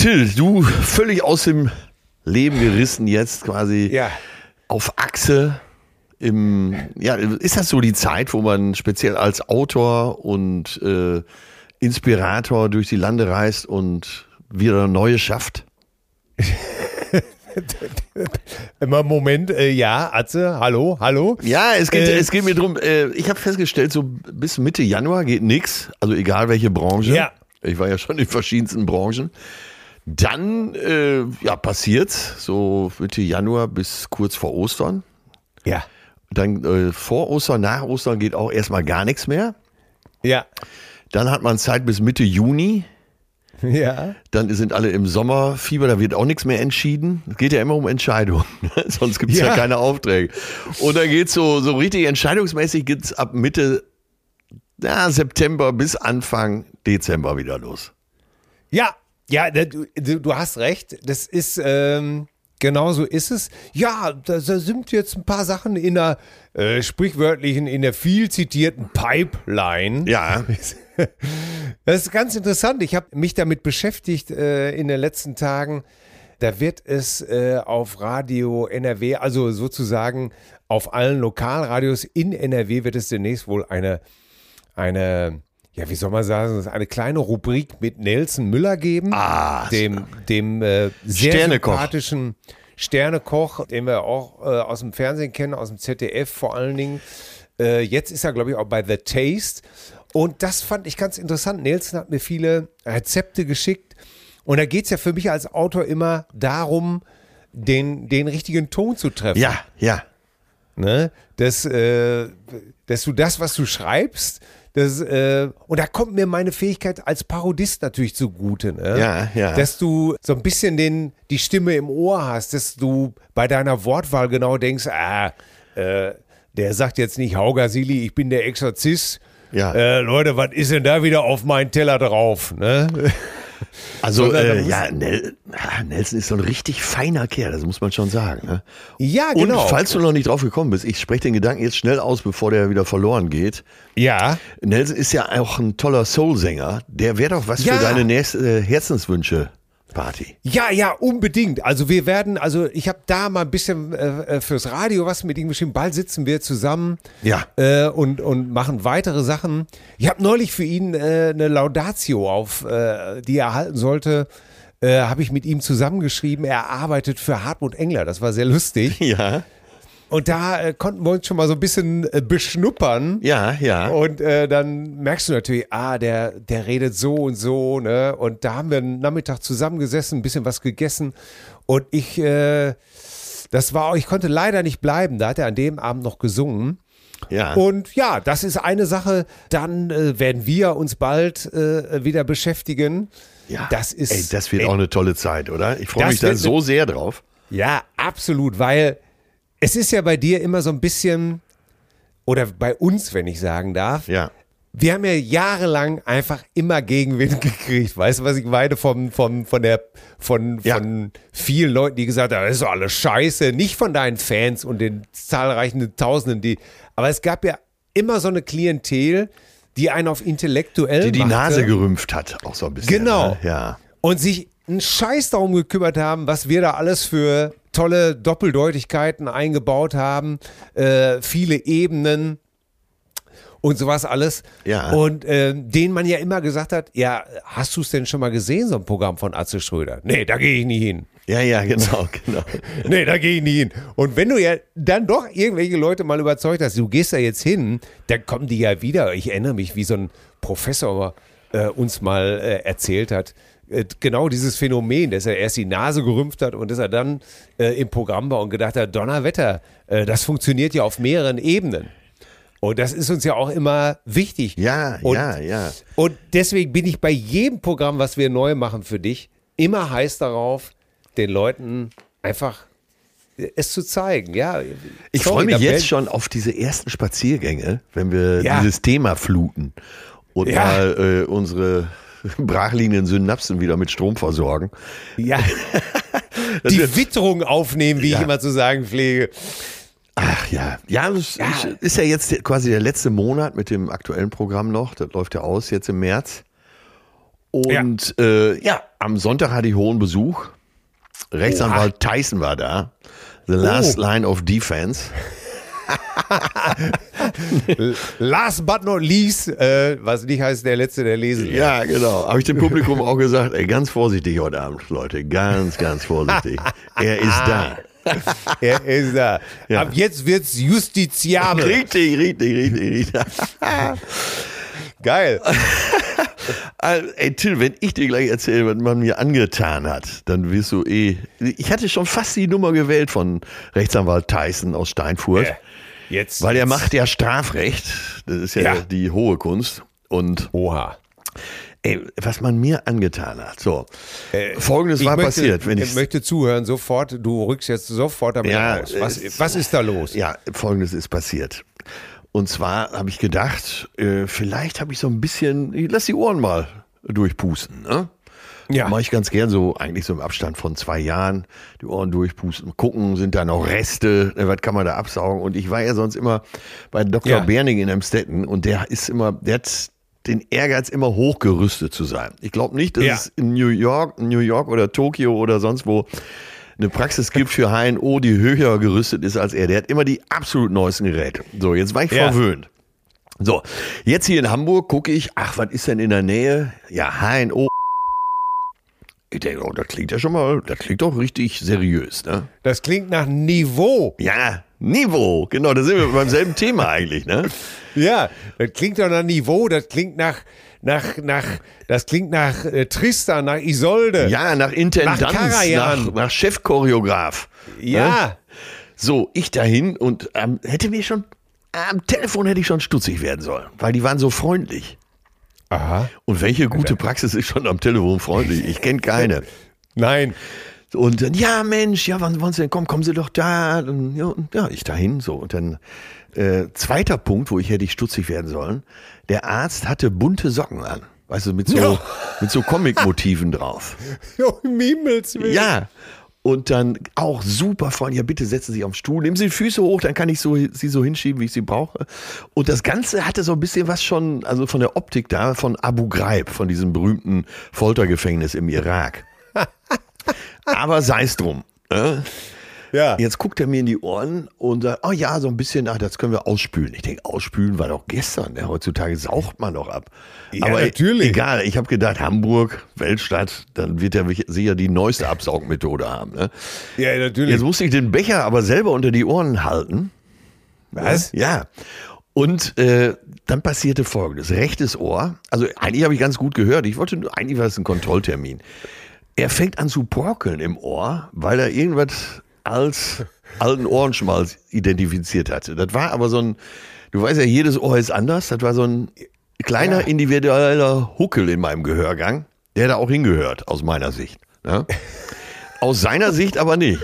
Till, du völlig aus dem Leben gerissen jetzt quasi ja. auf Achse. Im, ja, ist das so die Zeit, wo man speziell als Autor und äh, Inspirator durch die Lande reist und wieder neue schafft? Immer Moment, äh, ja, Atze, hallo, hallo. Ja, es geht, äh, es geht mir drum. Äh, ich habe festgestellt, so bis Mitte Januar geht nichts, also egal welche Branche. Ja. Ich war ja schon in verschiedensten Branchen. Dann äh, ja, passiert so Mitte Januar bis kurz vor Ostern. Ja. Dann äh, vor Ostern, nach Ostern geht auch erstmal gar nichts mehr. Ja. Dann hat man Zeit bis Mitte Juni. Ja. Dann sind alle im Sommerfieber, da wird auch nichts mehr entschieden. Es geht ja immer um Entscheidungen. Sonst gibt es ja. ja. keine Aufträge. Und dann geht so, so richtig entscheidungsmäßig geht's ab Mitte ja, September bis Anfang Dezember wieder los. Ja, ja, du, du hast recht. Das ist, ähm, genau so ist es. Ja, da, sind jetzt ein paar Sachen in der äh, sprichwörtlichen, in der viel zitierten Pipeline. Ja. Das ist ganz interessant. Ich habe mich damit beschäftigt äh, in den letzten Tagen. Da wird es äh, auf Radio NRW, also sozusagen auf allen Lokalradios in NRW, wird es demnächst wohl eine, eine ja, wie soll man sagen, eine kleine Rubrik mit Nelson Müller geben. Ah, dem, dem äh, sehr Sternekoch. sympathischen Sternekoch, den wir auch äh, aus dem Fernsehen kennen, aus dem ZDF vor allen Dingen. Äh, jetzt ist er, glaube ich, auch bei The Taste. Und das fand ich ganz interessant. Nelson hat mir viele Rezepte geschickt. Und da geht es ja für mich als Autor immer darum, den, den richtigen Ton zu treffen. Ja, ja. Ne? Dass, äh, dass du das, was du schreibst, das, äh, und da kommt mir meine Fähigkeit als Parodist natürlich zugute. Ne? Ja, ja. Dass du so ein bisschen den, die Stimme im Ohr hast, dass du bei deiner Wortwahl genau denkst, ah, äh, der sagt jetzt nicht Haugasili, ich bin der Exorzist. Ja. Äh, Leute, was ist denn da wieder auf meinen Teller drauf? Ne? Also äh, ja, Nel Nelson ist so ein richtig feiner Kerl, das muss man schon sagen. Ne? Ja, genau. Und falls du noch nicht drauf gekommen bist, ich spreche den Gedanken jetzt schnell aus, bevor der wieder verloren geht. Ja. Nelson ist ja auch ein toller Soul-Sänger. Der wäre doch was ja. für deine nächste, äh, Herzenswünsche. Party. Ja, ja, unbedingt. Also wir werden, also ich habe da mal ein bisschen äh, äh, fürs Radio was mit ihm geschrieben. Bald sitzen wir zusammen ja. äh, und, und machen weitere Sachen. Ich habe neulich für ihn äh, eine Laudatio auf, äh, die er halten sollte. Äh, habe ich mit ihm zusammengeschrieben. Er arbeitet für Hartmut Engler. Das war sehr lustig. Ja. Und da äh, konnten wir uns schon mal so ein bisschen äh, beschnuppern. Ja, ja. Und äh, dann merkst du natürlich, ah, der, der redet so und so, ne? Und da haben wir einen Nachmittag zusammengesessen, ein bisschen was gegessen. Und ich, äh, das war, ich konnte leider nicht bleiben. Da hat er an dem Abend noch gesungen. Ja. Und ja, das ist eine Sache. Dann äh, werden wir uns bald äh, wieder beschäftigen. Ja, das ist. Ey, das wird ey, auch eine tolle Zeit, oder? Ich freue mich da so sehr drauf. Ja, absolut, weil es ist ja bei dir immer so ein bisschen, oder bei uns, wenn ich sagen darf. Ja. Wir haben ja jahrelang einfach immer Gegenwind gekriegt. Weißt du, was ich meine? Von, von, von, der, von, ja. von vielen Leuten, die gesagt haben, das ist doch alles scheiße. Nicht von deinen Fans und den zahlreichen Tausenden, die. Aber es gab ja immer so eine Klientel, die einen auf intellektuell. Die die machte. Nase gerümpft hat, auch so ein bisschen. Genau. Ne? Ja. Und sich einen Scheiß darum gekümmert haben, was wir da alles für tolle Doppeldeutigkeiten eingebaut haben, äh, viele Ebenen und sowas alles. Ja. Und äh, denen man ja immer gesagt hat, ja, hast du es denn schon mal gesehen, so ein Programm von Atze Schröder? Nee, da gehe ich nie hin. Ja, ja, genau, genau. nee, da gehe ich nie hin. Und wenn du ja dann doch irgendwelche Leute mal überzeugt hast, du gehst da jetzt hin, dann kommen die ja wieder. Ich erinnere mich, wie so ein Professor äh, uns mal äh, erzählt hat, genau dieses Phänomen, dass er erst die Nase gerümpft hat und dass er dann äh, im Programm war und gedacht hat, Donnerwetter, äh, das funktioniert ja auf mehreren Ebenen. Und das ist uns ja auch immer wichtig. Ja, und, ja, ja. Und deswegen bin ich bei jedem Programm, was wir neu machen für dich, immer heiß darauf, den Leuten einfach es zu zeigen. Ja, ich freue mich jetzt schon auf diese ersten Spaziergänge, wenn wir ja. dieses Thema fluten und ja. mal äh, unsere brachliegenden Synapsen wieder mit Strom versorgen. Ja. Die Witterung aufnehmen, wie ja. ich immer zu sagen pflege. Ach ja, ja, das ja. ist ja jetzt quasi der letzte Monat mit dem aktuellen Programm noch. Das läuft ja aus jetzt im März. Und ja, äh, ja am Sonntag hatte ich hohen Besuch. Rechtsanwalt Oha. Tyson war da. The Last oh. Line of Defense. Last but not least, äh, was nicht heißt, der Letzte, der lesen Ja, genau. Habe ich dem Publikum auch gesagt, ey, ganz vorsichtig heute Abend, Leute. Ganz, ganz vorsichtig. er ist da. er ist da. Ja. Ab jetzt wird's justiziabel. Richtig, richtig, richtig, richtig. Geil. Ey, Till, wenn ich dir gleich erzähle, was man mir angetan hat, dann wirst du eh. Ich hatte schon fast die Nummer gewählt von Rechtsanwalt Tyson aus Steinfurt. Ja. Jetzt. Weil er macht ja Strafrecht. Das ist ja, ja. die hohe Kunst. Und. Oha. Ey, was man mir angetan hat. So, äh, folgendes war möchte, passiert. Wenn ich möchte zuhören, sofort, du rückst jetzt sofort damit ja, raus. Was, äh, was ist da los? Ja, folgendes ist passiert. Und zwar habe ich gedacht, äh, vielleicht habe ich so ein bisschen, ich lass die Ohren mal durchpusten. Ne? Ja. Mache ich ganz gern so, eigentlich so im Abstand von zwei Jahren, die Ohren durchpusten, gucken, sind da noch Reste, ne, was kann man da absaugen? Und ich war ja sonst immer bei Dr. Ja. Berning in Amstetten und der ist immer, der hat den Ehrgeiz, immer hochgerüstet zu sein. Ich glaube nicht, dass ja. es in New York, New York oder Tokio oder sonst wo eine Praxis gibt für HNO, die höher gerüstet ist als er. Der hat immer die absolut neuesten Geräte. So, jetzt war ich ja. verwöhnt. So, jetzt hier in Hamburg gucke ich, ach, was ist denn in der Nähe? Ja, HNO. Ich denke, oh, das klingt ja schon mal, das klingt doch richtig seriös, ne? Das klingt nach Niveau. Ja, Niveau, genau, da sind wir beim selben Thema eigentlich, ne? Ja, das klingt doch nach Niveau, das klingt nach, nach, nach, das klingt nach äh, Tristan, nach Isolde. Ja, nach Intendanz, nach, nach, nach Chefchoreograf. Ja. Ne? So, ich dahin und ähm, hätte mir schon, am Telefon hätte ich schon stutzig werden sollen, weil die waren so freundlich. Aha. Und welche gute Praxis ist schon am Telefon freundlich? Ich kenne keine. Nein. Und dann, ja, Mensch, ja, wann wollen Sie denn kommen? Kommen Sie doch da. Und, ja, ja, ich dahin, so. Und dann, äh, zweiter Punkt, wo ich hätte ich stutzig werden sollen. Der Arzt hatte bunte Socken an. Weißt du, mit so, ja. mit so Comic-Motiven drauf. Ja, im Himmels Ja. Und dann auch super freundlich, ja bitte setzen Sie sich auf den Stuhl, nehmen Sie die Füße hoch, dann kann ich so, sie so hinschieben, wie ich sie brauche. Und das Ganze hatte so ein bisschen was schon, also von der Optik da, von Abu Ghraib, von diesem berühmten Foltergefängnis im Irak. Aber sei es drum. Äh? Ja. Jetzt guckt er mir in die Ohren und sagt, oh ja, so ein bisschen, ach, das können wir ausspülen. Ich denke, ausspülen war doch gestern. Ja, heutzutage saucht man doch ab. Ja, Aber natürlich. Egal, ich habe gedacht, Hamburg, Weltstadt, dann wird er sicher die neueste Absaugmethode haben. Ne? Ja, natürlich. Jetzt musste ich den Becher aber selber unter die Ohren halten. Was? Ja. Und äh, dann passierte folgendes: rechtes Ohr. Also eigentlich habe ich ganz gut gehört. Ich wollte eigentlich war es ein Kontrolltermin. Er fängt an zu porkeln im Ohr, weil er irgendwas als alten Ohrenschmalz identifiziert hatte. Das war aber so ein, Du weißt ja, jedes Ohr ist anders. Das war so ein kleiner ja. individueller Huckel in meinem Gehörgang, der da auch hingehört, aus meiner Sicht. Ne? Aus seiner Sicht aber nicht.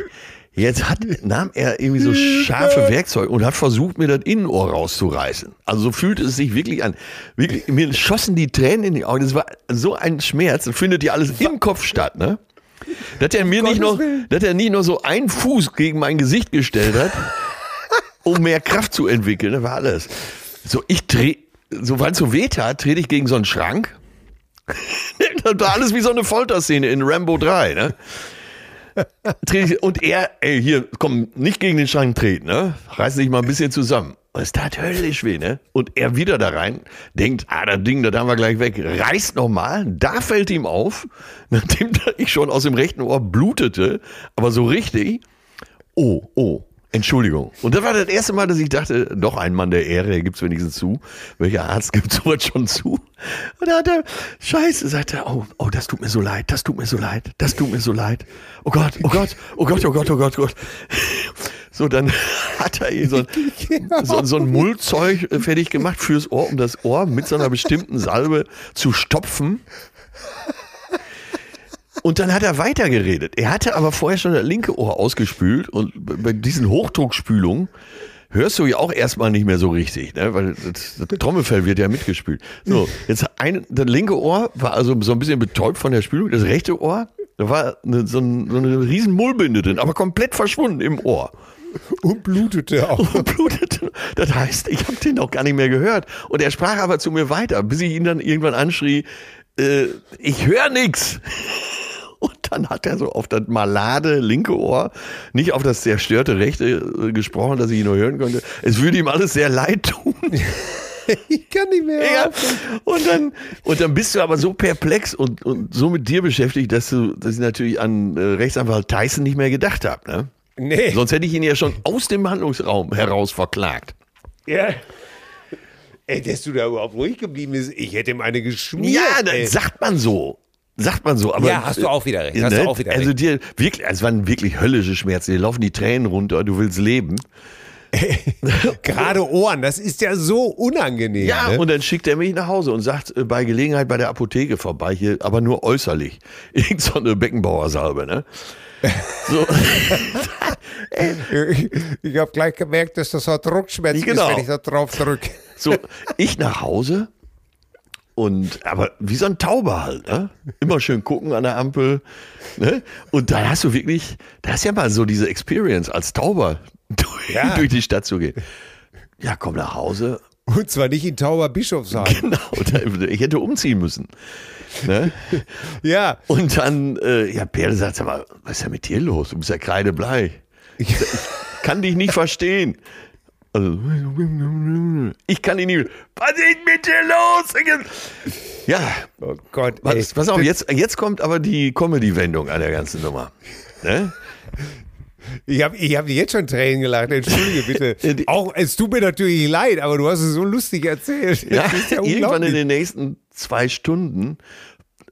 Jetzt hat, nahm er irgendwie so scharfe Werkzeuge und hat versucht, mir das Innenohr rauszureißen. Also so fühlte es sich wirklich an. Wirklich, mir schossen die Tränen in die Augen. Das war so ein Schmerz. Das findet ja alles im Kopf statt, ne? Dass er mir nicht noch, dass er nicht nur so einen Fuß gegen mein Gesicht gestellt hat, um mehr Kraft zu entwickeln. Das war alles. So, ich dreh, so weil es so weh tat, trete ich gegen so einen Schrank. das war alles wie so eine Folterszene in Rambo 3, ne? Und er, ey, hier, komm, nicht gegen den Schrank treten, ne? Reiß dich mal ein bisschen zusammen. Es tat höllisch weh, ne? Und er wieder da rein, denkt, ah, das Ding, das haben wir gleich weg, reißt nochmal, da fällt ihm auf, nachdem ich schon aus dem rechten Ohr blutete, aber so richtig, oh, oh, Entschuldigung. Und das war das erste Mal, dass ich dachte, doch ein Mann der Ehre, der gibt's wenigstens zu. Welcher Arzt gibt sowas schon zu? Und da hat er, scheiße, sagt er, oh, oh, das tut mir so leid, das tut mir so leid, das tut mir so leid. Oh Gott, oh Gott, oh Gott, oh Gott, oh Gott, oh Gott. So, dann hat er hier so, so, so ein Mullzeug fertig gemacht fürs Ohr, um das Ohr mit so einer bestimmten Salbe zu stopfen. Und dann hat er weitergeredet. Er hatte aber vorher schon das linke Ohr ausgespült und bei diesen Hochdruckspülungen hörst du ja auch erstmal nicht mehr so richtig, ne? weil das, das Trommelfell wird ja mitgespült. So, jetzt ein, das linke Ohr war also so ein bisschen betäubt von der Spülung, das rechte Ohr, da war eine, so, ein, so eine riesen Mullbinde drin, aber komplett verschwunden im Ohr. Und blutete auch. Und blutete. Das heißt, ich habe den auch gar nicht mehr gehört. Und er sprach aber zu mir weiter, bis ich ihn dann irgendwann anschrie, äh, ich höre nix. Und dann hat er so auf das malade linke Ohr, nicht auf das zerstörte rechte äh, gesprochen, dass ich ihn nur hören konnte. Es würde ihm alles sehr leid tun. ich kann nicht mehr. Ja. Und dann, und dann bist du aber so perplex und, und so mit dir beschäftigt, dass du, dass ich natürlich an äh, Rechtsanwalt Tyson nicht mehr gedacht habe. Ne? Nee. Sonst hätte ich ihn ja schon aus dem Handlungsraum heraus verklagt. Ja. Ey, dass du da überhaupt ruhig geblieben bist, ich hätte ihm eine geschmiert. Ja, das ey. sagt man so. Sagt man so, aber. Ja, hast du auch wieder recht. Hast ne? du auch wieder also dir wirklich, es waren wirklich höllische Schmerzen. Dir laufen die Tränen runter, du willst leben. Gerade Ohren, das ist ja so unangenehm. Ja, ne? und dann schickt er mich nach Hause und sagt, äh, bei Gelegenheit bei der Apotheke vorbei, hier, aber nur äußerlich. Irgend so eine Beckenbauersalbe, ne? So. ich ich habe gleich gemerkt, dass das halt Druckschmerz genau. ist, wenn ich da drauf drücke. So, ich nach Hause und aber wie so ein Tauber halt, ne? Immer schön gucken an der Ampel. Ne? Und da hast du wirklich, da hast ja mal so diese Experience als Tauber durch, ja. durch die Stadt zu gehen. Ja, komm nach Hause. Und zwar nicht in Tauber Bischofsheim. Genau, ich hätte umziehen müssen. Ne? ja. Und dann, äh, ja, Perle sagt, sag mal, was ist denn mit dir los? Du bist ja kreidebleich. Ich, ich kann dich nicht verstehen. Also, ich kann ihn nicht. Was ist mit dir los? Ja. Oh Gott. Was, pass auf, jetzt, jetzt kommt aber die Comedy-Wendung an der ganzen Nummer. Ne? Ich habe ich hab jetzt schon Tränen gelacht, entschuldige bitte. Auch, es tut mir natürlich leid, aber du hast es so lustig erzählt. Ja, ja irgendwann in den nächsten zwei Stunden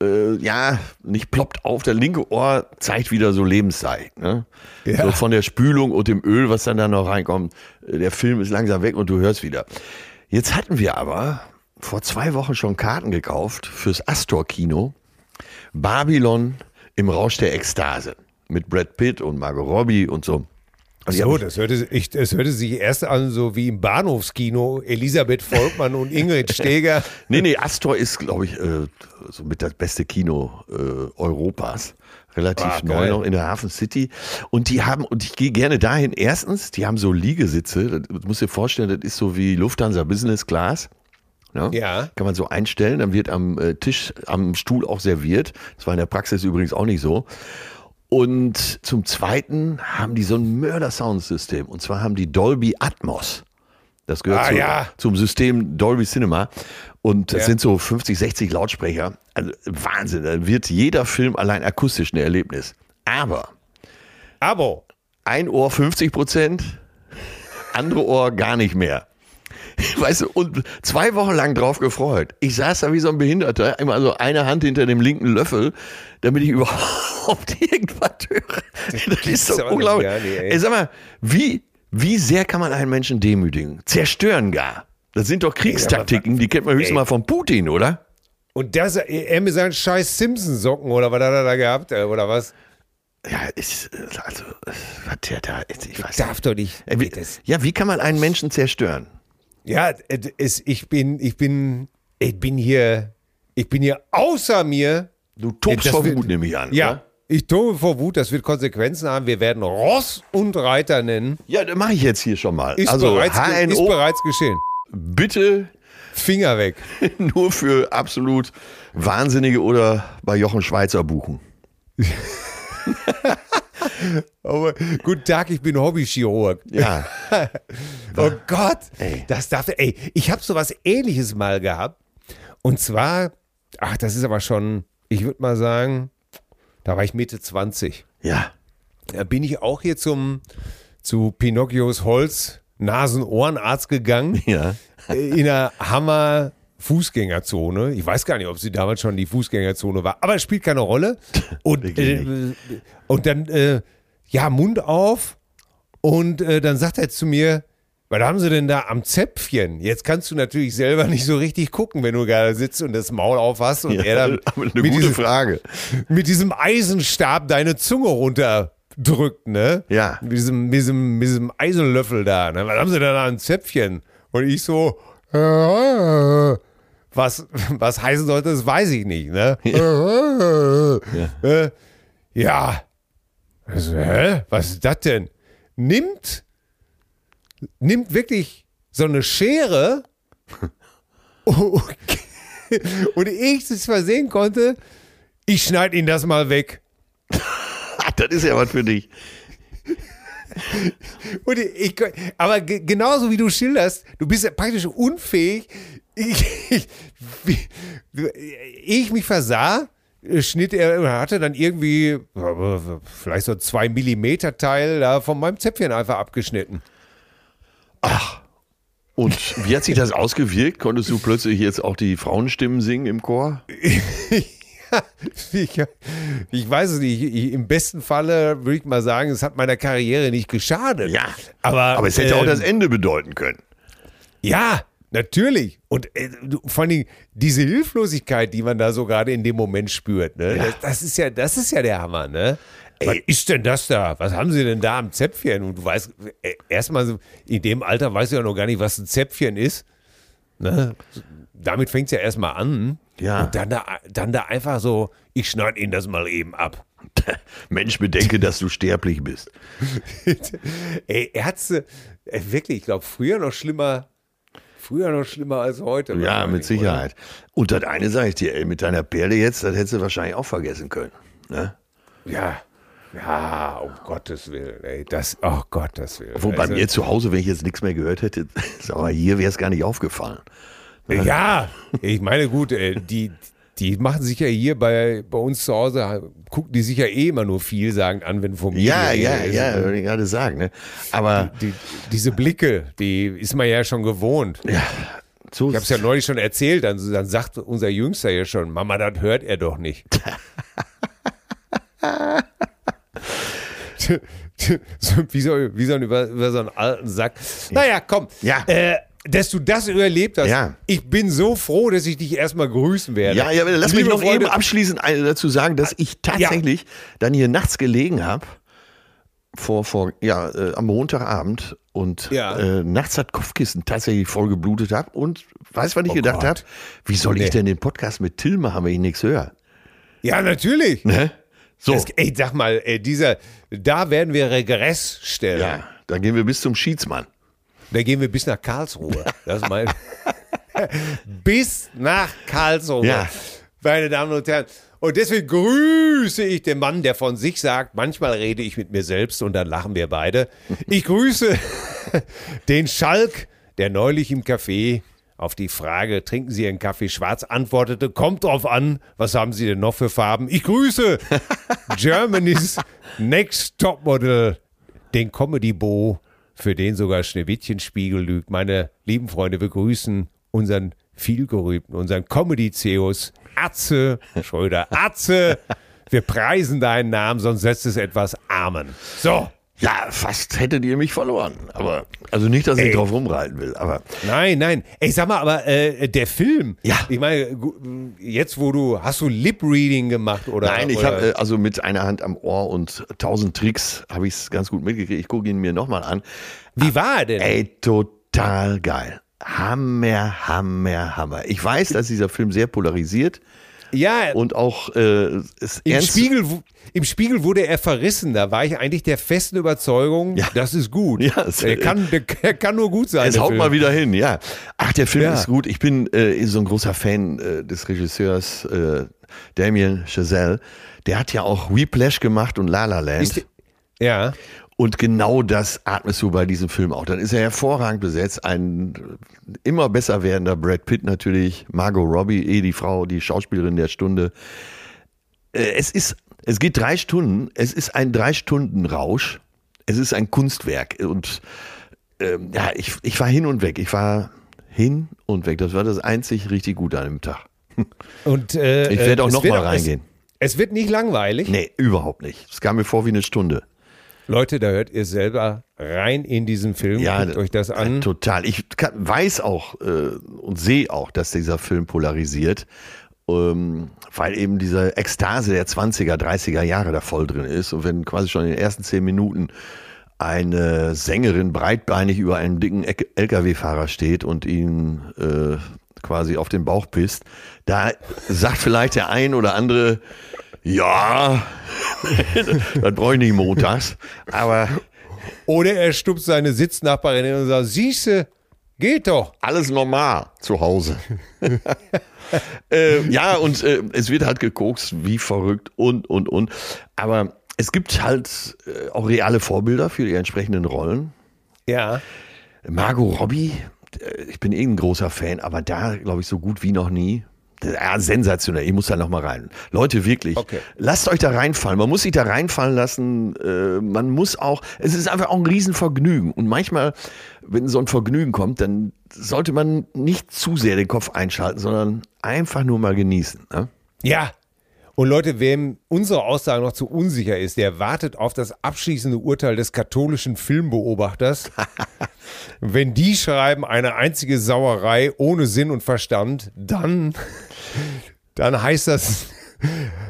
äh, ja, nicht ploppt auf, der linke Ohr zeigt wieder so Lebenszeichen. Ne? Ja. So von der Spülung und dem Öl, was dann da noch reinkommt. Äh, der Film ist langsam weg und du hörst wieder. Jetzt hatten wir aber vor zwei Wochen schon Karten gekauft fürs Astor-Kino. Babylon im Rausch der Ekstase. Mit Brad Pitt und Margot Robbie und so. So, das hörte, ich, das hörte sich erst an, so wie im Bahnhofskino, Elisabeth Volkmann und Ingrid Steger. nee, nee, Astor ist, glaube ich, äh, so mit das beste Kino äh, Europas. Relativ ah, neu noch in der Hafen City. Und die haben, und ich gehe gerne dahin. Erstens, die haben so Liegesitze. Das musst du dir vorstellen, das ist so wie Lufthansa Business Class. Ja, ja. Kann man so einstellen, dann wird am äh, Tisch, am Stuhl auch serviert. Das war in der Praxis übrigens auch nicht so. Und zum Zweiten haben die so ein Mörder-Soundsystem. Und zwar haben die Dolby Atmos. Das gehört ah, zu, ja. zum System Dolby Cinema. Und das ja. sind so 50, 60 Lautsprecher. Also Wahnsinn. Da wird jeder Film allein akustisch ein Erlebnis. Aber. Aber. Ein Ohr 50 Prozent, andere Ohr gar nicht mehr. Weißt du, und zwei Wochen lang drauf gefreut. Ich saß da wie so ein Behinderter, immer so eine Hand hinter dem linken Löffel, damit ich überhaupt irgendwas höre. Das, das ist so unglaublich. Nicht, ey. ey, sag mal, wie, Wie sehr kann man einen Menschen demütigen? Zerstören gar. Das sind doch Kriegstaktiken, die kennt man höchstens mal von Putin, oder? Und das, er mit seinen scheiß Simpson-Socken oder was hat er da gehabt, äh, oder was? Ja, ist, also, was der da, ich weiß Darf doch nicht. Äh, wie, ja, wie kann man einen Menschen zerstören? Ja, es, ich bin, ich bin, ich bin hier, ich bin hier außer mir. Du tobst vor Wut, nehme ich an. Ja. Oder? Ich tobe vor Wut, das wird Konsequenzen haben. Wir werden Ross und Reiter nennen. Ja, das mache ich jetzt hier schon mal. Ist, also, bereits, HNO, ist bereits geschehen. Bitte Finger weg. Nur für absolut Wahnsinnige oder bei Jochen Schweizer buchen. Aber, guten Tag, ich bin Hobbychirurg. Ja. oh Gott, ey. das darf. Ey, ich habe so was Ähnliches mal gehabt. Und zwar, ach, das ist aber schon, ich würde mal sagen, da war ich Mitte 20. Ja. Da bin ich auch hier zum zu Pinocchios Holz Nasen-Ohrenarzt gegangen. Ja. Äh, in einer Hammer Fußgängerzone. Ich weiß gar nicht, ob sie damals schon die Fußgängerzone war, aber es spielt keine Rolle. Und, äh, und dann, äh, ja, Mund auf. Und äh, dann sagt er zu mir, was haben sie denn da am Zäpfchen? Jetzt kannst du natürlich selber nicht so richtig gucken, wenn du gerade sitzt und das Maul auf hast und ja, er dann mit diesem, Frage. mit diesem Eisenstab deine Zunge runterdrückt, ne? Ja. Mit diesem, mit diesem, mit diesem Eisenlöffel da. Ne? Was haben sie denn da am Zäpfchen? Und ich so, was, was heißen sollte, das weiß ich nicht. Ne? Ja. Äh, ja. Also, hä? Was ist das denn? Nimmt, nimmt wirklich so eine Schere und ich es versehen konnte, ich schneide ihn das mal weg. das ist ja was für dich. Und ich, aber genauso wie du schilderst, du bist ja praktisch unfähig. Ich, ich, ich mich versah, schnitt er, hatte dann irgendwie vielleicht so zwei Millimeter Teil da von meinem Zäpfchen einfach abgeschnitten. Ach. Und wie hat sich das ausgewirkt? Konntest du plötzlich jetzt auch die Frauenstimmen singen im Chor? ich, ich weiß es nicht. Ich, Im besten Falle würde ich mal sagen, es hat meiner Karriere nicht geschadet. Ja. Aber, aber es hätte ähm, auch das Ende bedeuten können. Ja, Natürlich. Und äh, vor allem diese Hilflosigkeit, die man da so gerade in dem Moment spürt, ne? Ja. Das, das, ist ja, das ist ja der Hammer, ne? Ey, Was ist denn das da? Was haben sie denn da am Zäpfchen? Und du weißt, äh, erstmal in dem Alter weißt du ja noch gar nicht, was ein Zäpfchen ist. Ne? Damit fängt es ja erstmal an. Ja. Und dann da, dann da einfach so, ich schneide ihn das mal eben ab. Mensch, bedenke, dass du sterblich bist. Ey, hat äh, wirklich, ich glaube, früher noch schlimmer, früher noch schlimmer als heute. Ja, mit Sicherheit. Oder? Und das eine sage ich dir, ey, mit deiner Perle jetzt, das hättest du wahrscheinlich auch vergessen können. Ne? Ja. Ja, um Gottes Willen, ey, das, oh Gottes Willen. Wo bei also, mir zu Hause, wenn ich jetzt nichts mehr gehört hätte, mal, hier wäre es gar nicht aufgefallen. Ja, ich meine, gut, äh, die, die machen sich ja hier bei, bei uns zu Hause, gucken die sich ja eh immer nur vielsagend an, wenn Familie Ja, ja, ist. ja, würde ich gerade sagen. Ne? Aber die, die, diese Blicke, die ist man ja schon gewohnt. Ja, so ich habe es ja neulich schon erzählt, dann, dann sagt unser Jüngster ja schon, Mama, das hört er doch nicht. so, wie, so, wie so ein, über, über so einen alten Sack. Naja, komm. Ja. Äh, dass du das überlebt hast. Ja. Ich bin so froh, dass ich dich erstmal grüßen werde. Ja, ja lass mich noch Freunde, eben abschließend dazu sagen, dass ich tatsächlich ja. dann hier nachts gelegen habe. Vor, vor, ja, äh, am Montagabend und ja. äh, nachts hat Kopfkissen tatsächlich voll geblutet habe und weißt was ich oh gedacht habe? Wie soll nee. ich denn den Podcast mit Till machen, wenn ich nichts höre? Ja, natürlich. Ne? So. Das, ey, sag mal, ey, dieser, da werden wir Regress stellen. Ja, dann gehen wir bis zum Schiedsmann. Da gehen wir bis nach Karlsruhe. Das ist mein bis nach Karlsruhe. Ja. Meine Damen und Herren. Und deswegen grüße ich den Mann, der von sich sagt, manchmal rede ich mit mir selbst und dann lachen wir beide. Ich grüße den Schalk, der neulich im Café auf die Frage, trinken Sie Ihren Kaffee schwarz, antwortete, kommt drauf an, was haben Sie denn noch für Farben? Ich grüße Germany's Next Topmodel, den Comedy Bo, für den sogar Schneewittchenspiegel lügt. Meine lieben Freunde, wir grüßen unseren vielgerühmten, unseren Comedy-Zeus, Atze, Schröder, Atze. Wir preisen deinen Namen, sonst setzt es etwas Amen. So. Ja, fast hättet ihr mich verloren. Aber, also nicht, dass ich Ey. drauf rumreiten will, aber. Nein, nein. Ey, sag mal, aber äh, der Film. Ja. Ich meine, jetzt wo du, hast du Lip-Reading gemacht oder? Nein, ich habe äh, also mit einer Hand am Ohr und tausend Tricks habe ich es ganz gut mitgekriegt. Ich gucke ihn mir nochmal an. Wie war er denn? Ey, total geil. Hammer, Hammer, Hammer. Ich weiß, dass dieser Film sehr polarisiert. Ja. Und auch äh, Im, Spiegel, Im Spiegel wurde er verrissen. Da war ich eigentlich der festen Überzeugung, ja. das ist gut. Ja, es, er, kann, er kann nur gut sein. Es haut Film. mal wieder hin, ja. Ach, der Film ja. ist gut. Ich bin äh, so ein großer Fan äh, des Regisseurs äh, Damien Chazelle. Der hat ja auch Whiplash gemacht und La La Land. ja. Und genau das atmest du bei diesem Film auch. Dann ist er hervorragend besetzt. Ein immer besser werdender Brad Pitt natürlich. Margot Robbie, eh die Frau, die Schauspielerin der Stunde. Äh, es ist, es geht drei Stunden. Es ist ein drei Stunden Rausch. Es ist ein Kunstwerk. Und ähm, ja, ich, ich war hin und weg. Ich war hin und weg. Das war das einzig richtig Gute an dem Tag. Und äh, ich werde auch noch mal reingehen. Es, es wird nicht langweilig. Nee, überhaupt nicht. Es kam mir vor wie eine Stunde. Leute, da hört ihr selber rein in diesen Film. Ja, Guckt euch das an. Total. Ich kann, weiß auch äh, und sehe auch, dass dieser Film polarisiert, ähm, weil eben diese Ekstase der 20er, 30er Jahre da voll drin ist. Und wenn quasi schon in den ersten zehn Minuten eine Sängerin breitbeinig über einen dicken LKW-Fahrer steht und ihn äh, quasi auf den Bauch pisst, da sagt vielleicht der ein oder andere, ja, das brauche ich nicht montags. Aber. Oder er stupst seine Sitznachbarin und sagt: Siehste, geht doch. Alles normal zu Hause. äh, ja, und äh, es wird halt gekokst, wie verrückt und, und, und. Aber es gibt halt äh, auch reale Vorbilder für die entsprechenden Rollen. Ja. Margot Robbie, äh, ich bin eh ein großer Fan, aber da glaube ich so gut wie noch nie. Ja, sensationell. Ich muss da nochmal rein. Leute, wirklich. Okay. Lasst euch da reinfallen. Man muss sich da reinfallen lassen. Äh, man muss auch, es ist einfach auch ein Riesenvergnügen. Und manchmal, wenn so ein Vergnügen kommt, dann sollte man nicht zu sehr den Kopf einschalten, sondern einfach nur mal genießen. Ne? Ja, und Leute, wem unsere Aussage noch zu unsicher ist, der wartet auf das abschließende Urteil des katholischen Filmbeobachters. Wenn die schreiben, eine einzige Sauerei ohne Sinn und Verstand, dann, dann heißt das,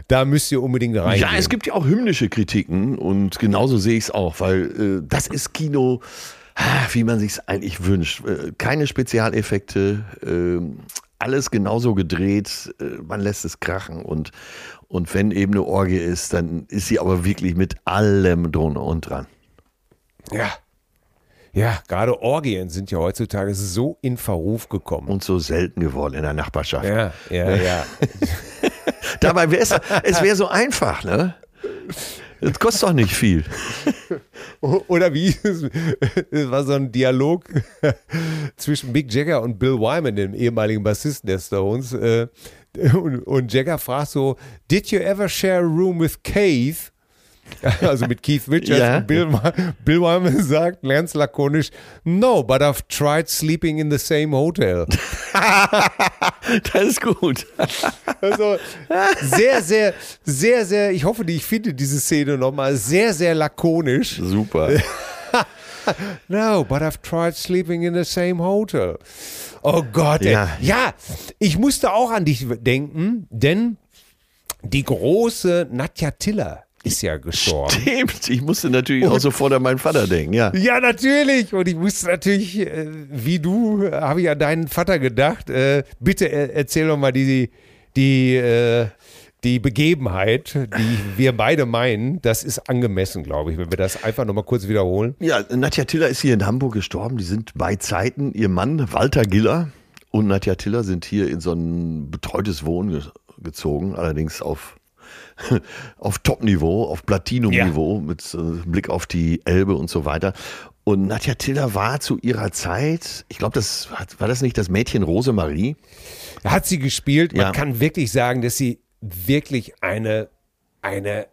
da müsst ihr unbedingt rein. Ja, es gibt ja auch hymnische Kritiken und genauso sehe ich es auch, weil äh, das ist Kino, wie man sich es eigentlich wünscht. Äh, keine Spezialeffekte, äh, alles genauso gedreht, äh, man lässt es krachen und, und wenn eben eine Orgie ist, dann ist sie aber wirklich mit allem drunter und dran. Ja. Ja, gerade Orgien sind ja heutzutage so in Verruf gekommen. Und so selten geworden in der Nachbarschaft. Ja, ja, ja. Dabei wäre es, es wäre so einfach, ne? Das kostet doch nicht viel. Oder wie? Es war so ein Dialog zwischen Mick Jagger und Bill Wyman, dem ehemaligen Bassisten der Stones. Äh, und Jagger fragt so: Did you ever share a room with Keith? Also mit Keith Richards ja. und Bill, Bill Wyman sagt ganz lakonisch, no, but I've tried sleeping in the same hotel. das ist gut. Also sehr, sehr, sehr, sehr, ich hoffe, ich finde diese Szene nochmal sehr, sehr lakonisch. Super. no, but I've tried sleeping in the same hotel. Oh Gott, ja. ja, ich musste auch an dich denken, denn die große Nadja Tiller ist ja gestorben. Stimmt, ich musste natürlich und, auch sofort an meinen Vater denken, ja. Ja, natürlich. Und ich musste natürlich, äh, wie du, habe ich an deinen Vater gedacht. Äh, bitte erzähl doch mal die, die, äh, die Begebenheit, die wir beide meinen, das ist angemessen, glaube ich, wenn wir das einfach nochmal kurz wiederholen. Ja, Nadja Tiller ist hier in Hamburg gestorben. Die sind bei Zeiten. Ihr Mann, Walter Giller, und Nadja Tiller sind hier in so ein betreutes Wohnen gezogen, allerdings auf auf Top-Niveau, auf Platinum-Niveau, ja. mit äh, Blick auf die Elbe und so weiter. Und Nadja Tiller war zu ihrer Zeit, ich glaube, das war das nicht das Mädchen Rosemarie? Hat sie gespielt. Man ja. kann wirklich sagen, dass sie wirklich eine, eine,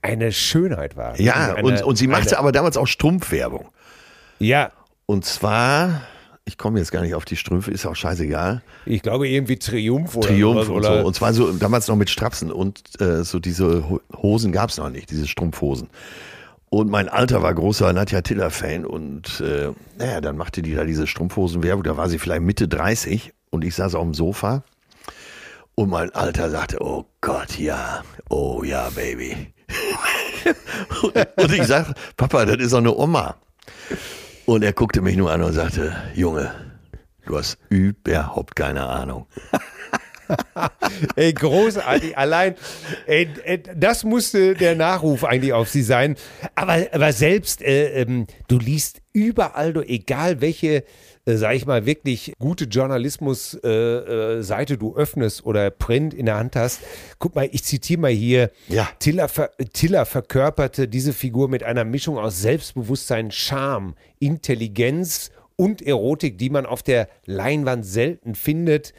eine Schönheit war. Ja, eine, und, und sie machte eine, aber damals auch Strumpfwerbung. Ja. Und zwar ich komme jetzt gar nicht auf die Strümpfe, ist auch scheißegal. Ich glaube irgendwie Triumph oder Triumph und so. Und zwar so damals noch mit Strapsen und äh, so diese Hosen gab es noch nicht, diese Strumpfhosen. Und mein Alter war großer Nadja Tiller-Fan und äh, naja, dann machte die da diese Strumpfhosenwerbung, da war sie vielleicht Mitte 30 und ich saß auf dem Sofa und mein Alter sagte, oh Gott, ja, oh ja, Baby. und ich sagte, Papa, das ist doch eine Oma. Und er guckte mich nur an und sagte, Junge, du hast überhaupt keine Ahnung. ey, großartig. Allein, ey, das musste der Nachruf eigentlich auf sie sein. Aber, aber selbst, äh, ähm, du liest überall, du, egal welche, äh, sag ich mal, wirklich gute Journalismus-Seite äh, äh, du öffnest oder Print in der Hand hast. Guck mal, ich zitiere mal hier. Ja. Tiller, ver Tiller verkörperte diese Figur mit einer Mischung aus Selbstbewusstsein, Charme, Intelligenz und Erotik, die man auf der Leinwand selten findet.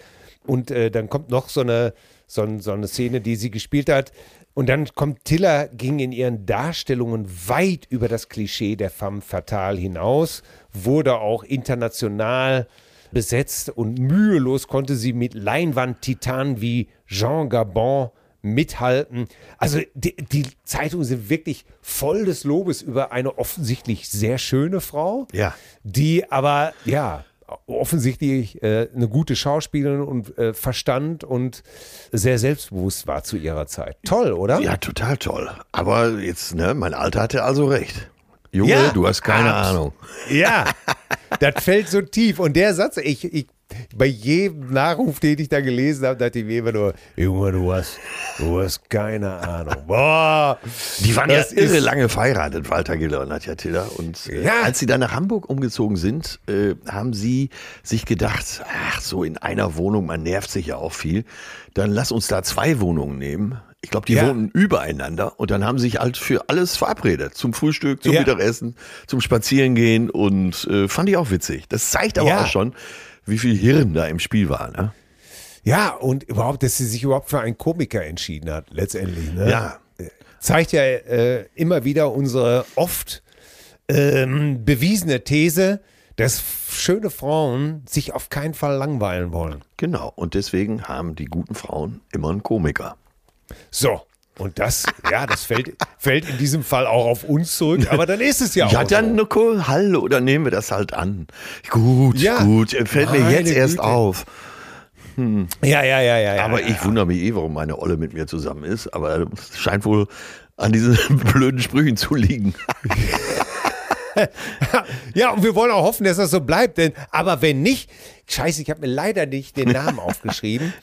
Und äh, dann kommt noch so eine, so, so, eine Szene, die sie gespielt hat. Und dann kommt Tiller, ging in ihren Darstellungen weit über das Klischee der femme fatale hinaus, wurde auch international besetzt und mühelos konnte sie mit Leinwandtitanen wie Jean Gabon mithalten. Also die, die, Zeitungen sind wirklich voll des Lobes über eine offensichtlich sehr schöne Frau, ja. die aber ja offensichtlich äh, eine gute Schauspielerin und äh, Verstand und sehr selbstbewusst war zu ihrer Zeit. Toll, oder? Ja, total toll. Aber jetzt, ne, mein Alter hatte also recht. Junge, ja, du hast keine Ahnung. Ja, das fällt so tief. Und der Satz, ich, ich bei jedem Nachruf, den ich da gelesen habe, dachte ich mir immer nur, Junge, du hast, du hast keine Ahnung. Boah. Die waren ja irre lange verheiratet, Walter Giller und Nadja Tiller. Und äh, ja. als sie dann nach Hamburg umgezogen sind, äh, haben sie sich gedacht, ach so, in einer Wohnung, man nervt sich ja auch viel. Dann lass uns da zwei Wohnungen nehmen. Ich glaube, die ja. wohnen übereinander und dann haben sich halt für alles verabredet. Zum Frühstück, zum ja. Mittagessen, zum Spazierengehen und äh, fand ich auch witzig. Das zeigt aber auch schon, wie viel Hirn da im Spiel war, ne? Ja, und überhaupt, dass sie sich überhaupt für einen Komiker entschieden hat, letztendlich. Ne? Ja. Zeigt ja äh, immer wieder unsere oft ähm, bewiesene These, dass schöne Frauen sich auf keinen Fall langweilen wollen. Genau, und deswegen haben die guten Frauen immer einen Komiker. So, und das, ja, das fällt, fällt in diesem Fall auch auf uns zurück, aber dann ist es ja auch. Ja, dann so. Nico, hallo, oder nehmen wir das halt an. Gut, ja, gut, fällt mir jetzt Güte. erst auf. Hm. Ja, ja, ja, ja. Aber ja, ich ja. wundere mich eh, warum meine Olle mit mir zusammen ist, aber es scheint wohl an diesen blöden Sprüchen zu liegen. ja, und wir wollen auch hoffen, dass das so bleibt. Denn, aber wenn nicht, scheiße, ich habe mir leider nicht den Namen aufgeschrieben.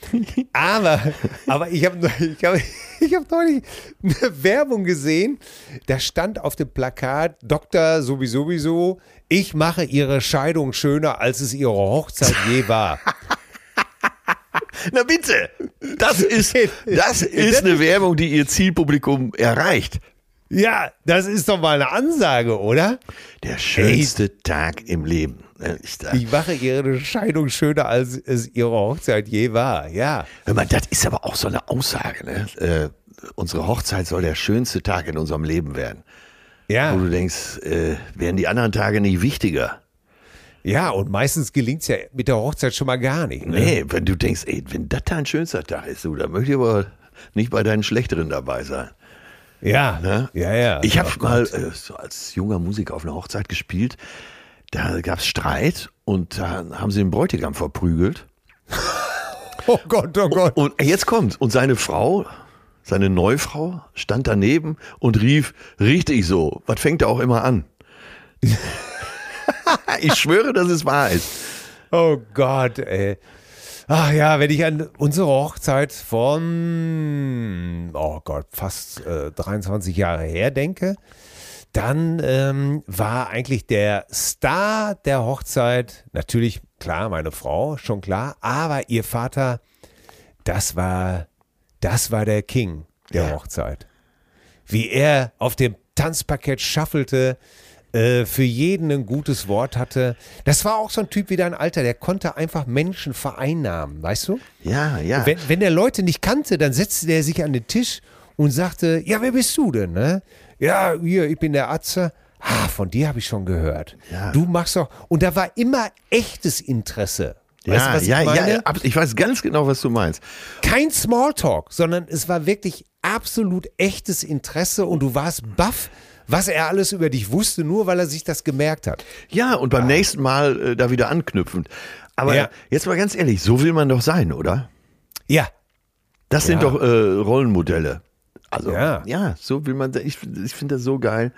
Aber, aber ich habe ich hab, ich hab neulich eine Werbung gesehen. Da stand auf dem Plakat, Doktor sowieso, sowieso, ich mache Ihre Scheidung schöner, als es Ihre Hochzeit je war. Na bitte, das ist, das ist eine Werbung, die ihr Zielpublikum erreicht. Ja, das ist doch mal eine Ansage, oder? Der schönste hey, Tag im Leben. Ne, ich, ich, mache ihre Scheidung schöner, als es ihre Hochzeit je war. Ja. Hör mal, das ist aber auch so eine Aussage. Ne? Äh, unsere Hochzeit soll der schönste Tag in unserem Leben werden. Ja. Wo du denkst, äh, werden die anderen Tage nicht wichtiger? Ja, und meistens gelingt es ja mit der Hochzeit schon mal gar nicht. Ne? Nee, wenn du denkst, ey, wenn das dein schönster Tag ist, du, dann möchte ich aber nicht bei deinen schlechteren dabei sein. Ja, ne? ja, ja. Ich habe mal äh, so als junger Musiker auf einer Hochzeit gespielt. Da gab es Streit und da haben sie den Bräutigam verprügelt. oh Gott, oh Gott. Und, und jetzt kommt und seine Frau, seine Neufrau, stand daneben und rief: Richtig so. Was fängt er auch immer an? ich schwöre, dass es wahr ist. Oh Gott, ey. Ach ja, wenn ich an unsere Hochzeit von, oh Gott, fast äh, 23 Jahre her denke, dann ähm, war eigentlich der Star der Hochzeit natürlich klar, meine Frau, schon klar, aber ihr Vater, das war, das war der King der ja. Hochzeit. Wie er auf dem Tanzparkett schaffelte, äh, für jeden ein gutes Wort hatte. Das war auch so ein Typ wie dein Alter, der konnte einfach Menschen vereinnahmen, weißt du? Ja, ja. Wenn, wenn der Leute nicht kannte, dann setzte der sich an den Tisch und sagte, ja, wer bist du denn? Ne? Ja, hier, ich bin der Atze. Ah, von dir habe ich schon gehört. Ja. Du machst doch. Und da war immer echtes Interesse. Weißt ja, du, ja, meine? ja, ich weiß ganz genau, was du meinst. Kein Smalltalk, sondern es war wirklich absolut echtes Interesse und du warst baff, was er alles über dich wusste, nur weil er sich das gemerkt hat. Ja, und beim ah. nächsten Mal äh, da wieder anknüpfend. Aber ja. jetzt mal ganz ehrlich, so will man doch sein, oder? Ja. Das sind doch äh, Rollenmodelle. Also, ja. ja, so will man, ich, ich finde das so geil.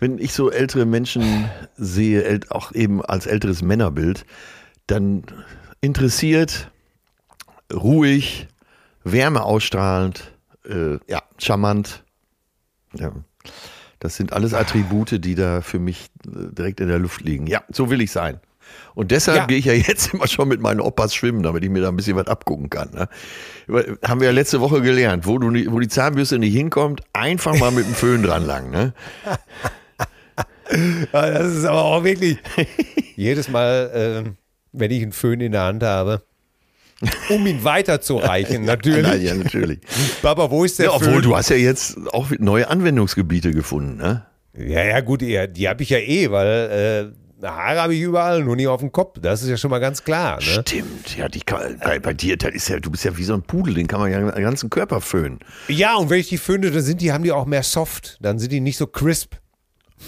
Wenn ich so ältere Menschen sehe, auch eben als älteres Männerbild, dann interessiert, ruhig, Wärme ausstrahlend, äh, ja, charmant. Ja. Das sind alles Attribute, die da für mich äh, direkt in der Luft liegen. Ja, so will ich sein. Und deshalb ja. gehe ich ja jetzt immer schon mit meinen Opas schwimmen, damit ich mir da ein bisschen was abgucken kann. Ne? Haben wir ja letzte Woche gelernt, wo, du, wo die Zahnbürste nicht hinkommt, einfach mal mit dem Föhn dran lang. Ne? Ja, das ist aber auch wirklich jedes Mal, äh, wenn ich einen Föhn in der Hand habe, um ihn weiterzureichen, natürlich. Nein, ja, natürlich. Papa, wo ist der ja, Obwohl, Föhn? du hast ja jetzt auch neue Anwendungsgebiete gefunden, ne? Ja, ja, gut, die, die habe ich ja eh, weil äh, Haare habe ich überall, nur nicht auf dem Kopf. Das ist ja schon mal ganz klar. Ne? Stimmt, ja, die kann, bei, bei, dir, das ist ja, du bist ja wie so ein Pudel, den kann man ja den ganzen Körper föhnen. Ja, und wenn ich die föhne, dann sind die, haben die auch mehr Soft, dann sind die nicht so crisp.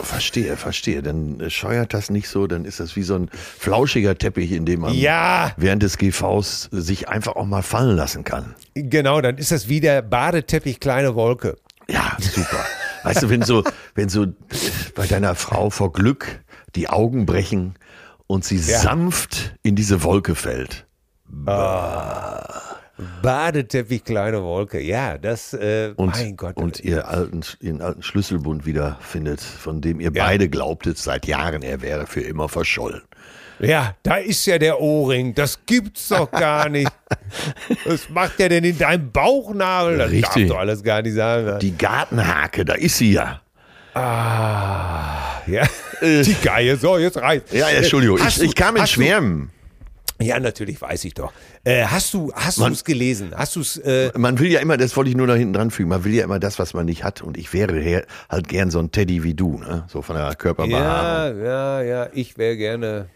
Verstehe, verstehe. Dann scheuert das nicht so, dann ist das wie so ein flauschiger Teppich, in dem man ja. während des GVs sich einfach auch mal fallen lassen kann. Genau, dann ist das wie der Badeteppich kleine Wolke. Ja, super. weißt du, wenn so, wenn so bei deiner Frau vor Glück die Augen brechen und sie ja. sanft in diese Wolke fällt. Ah. Badeteppich, kleine Wolke. Ja, das, äh, und, mein Gott. Und ihr alten, ihren alten Schlüsselbund wiederfindet, von dem ihr ja. beide glaubtet seit Jahren, er wäre für immer verschollen. Ja, da ist ja der Ohrring. Das gibt's doch gar nicht. Was macht der denn in deinem Bauchnabel? Das Richtig. darf doch alles gar nicht sagen. Die Gartenhake, da ist sie ja. Ah, ja. Äh. Die Geier. So, jetzt reicht. Ja, Entschuldigung. Ich, ich, kam in Schwärmen. Ja, natürlich, weiß ich doch. Äh, hast du hast es gelesen? Hast du es? Äh man will ja immer, das wollte ich nur da hinten dran fügen, man will ja immer das, was man nicht hat. Und ich wäre halt gern so ein Teddy wie du, ne? So von der Körperbehaarung. Ja, ja, ja, ich wäre gerne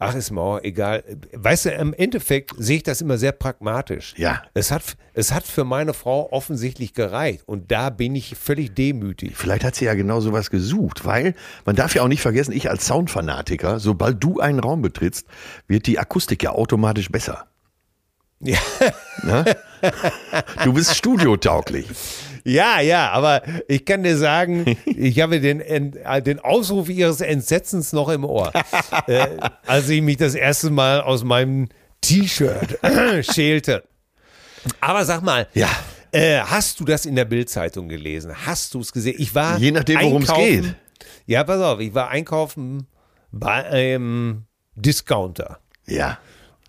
ach, ist auch egal. Weißt du, im Endeffekt sehe ich das immer sehr pragmatisch. Ja. Es hat, es hat für meine Frau offensichtlich gereicht und da bin ich völlig demütig. Vielleicht hat sie ja genau sowas gesucht, weil man darf ja auch nicht vergessen, ich als Soundfanatiker, sobald du einen Raum betrittst, wird die Akustik ja automatisch besser. Ja. Du bist studiotauglich. Ja, ja, aber ich kann dir sagen, ich habe den, den Ausruf ihres Entsetzens noch im Ohr. äh, als ich mich das erste Mal aus meinem T-Shirt schälte. Aber sag mal, ja. Äh, hast du das in der Bildzeitung gelesen? Hast du es gesehen? Ich war je nachdem, worum es geht. Ja, pass auf, ich war einkaufen bei einem Discounter. Ja.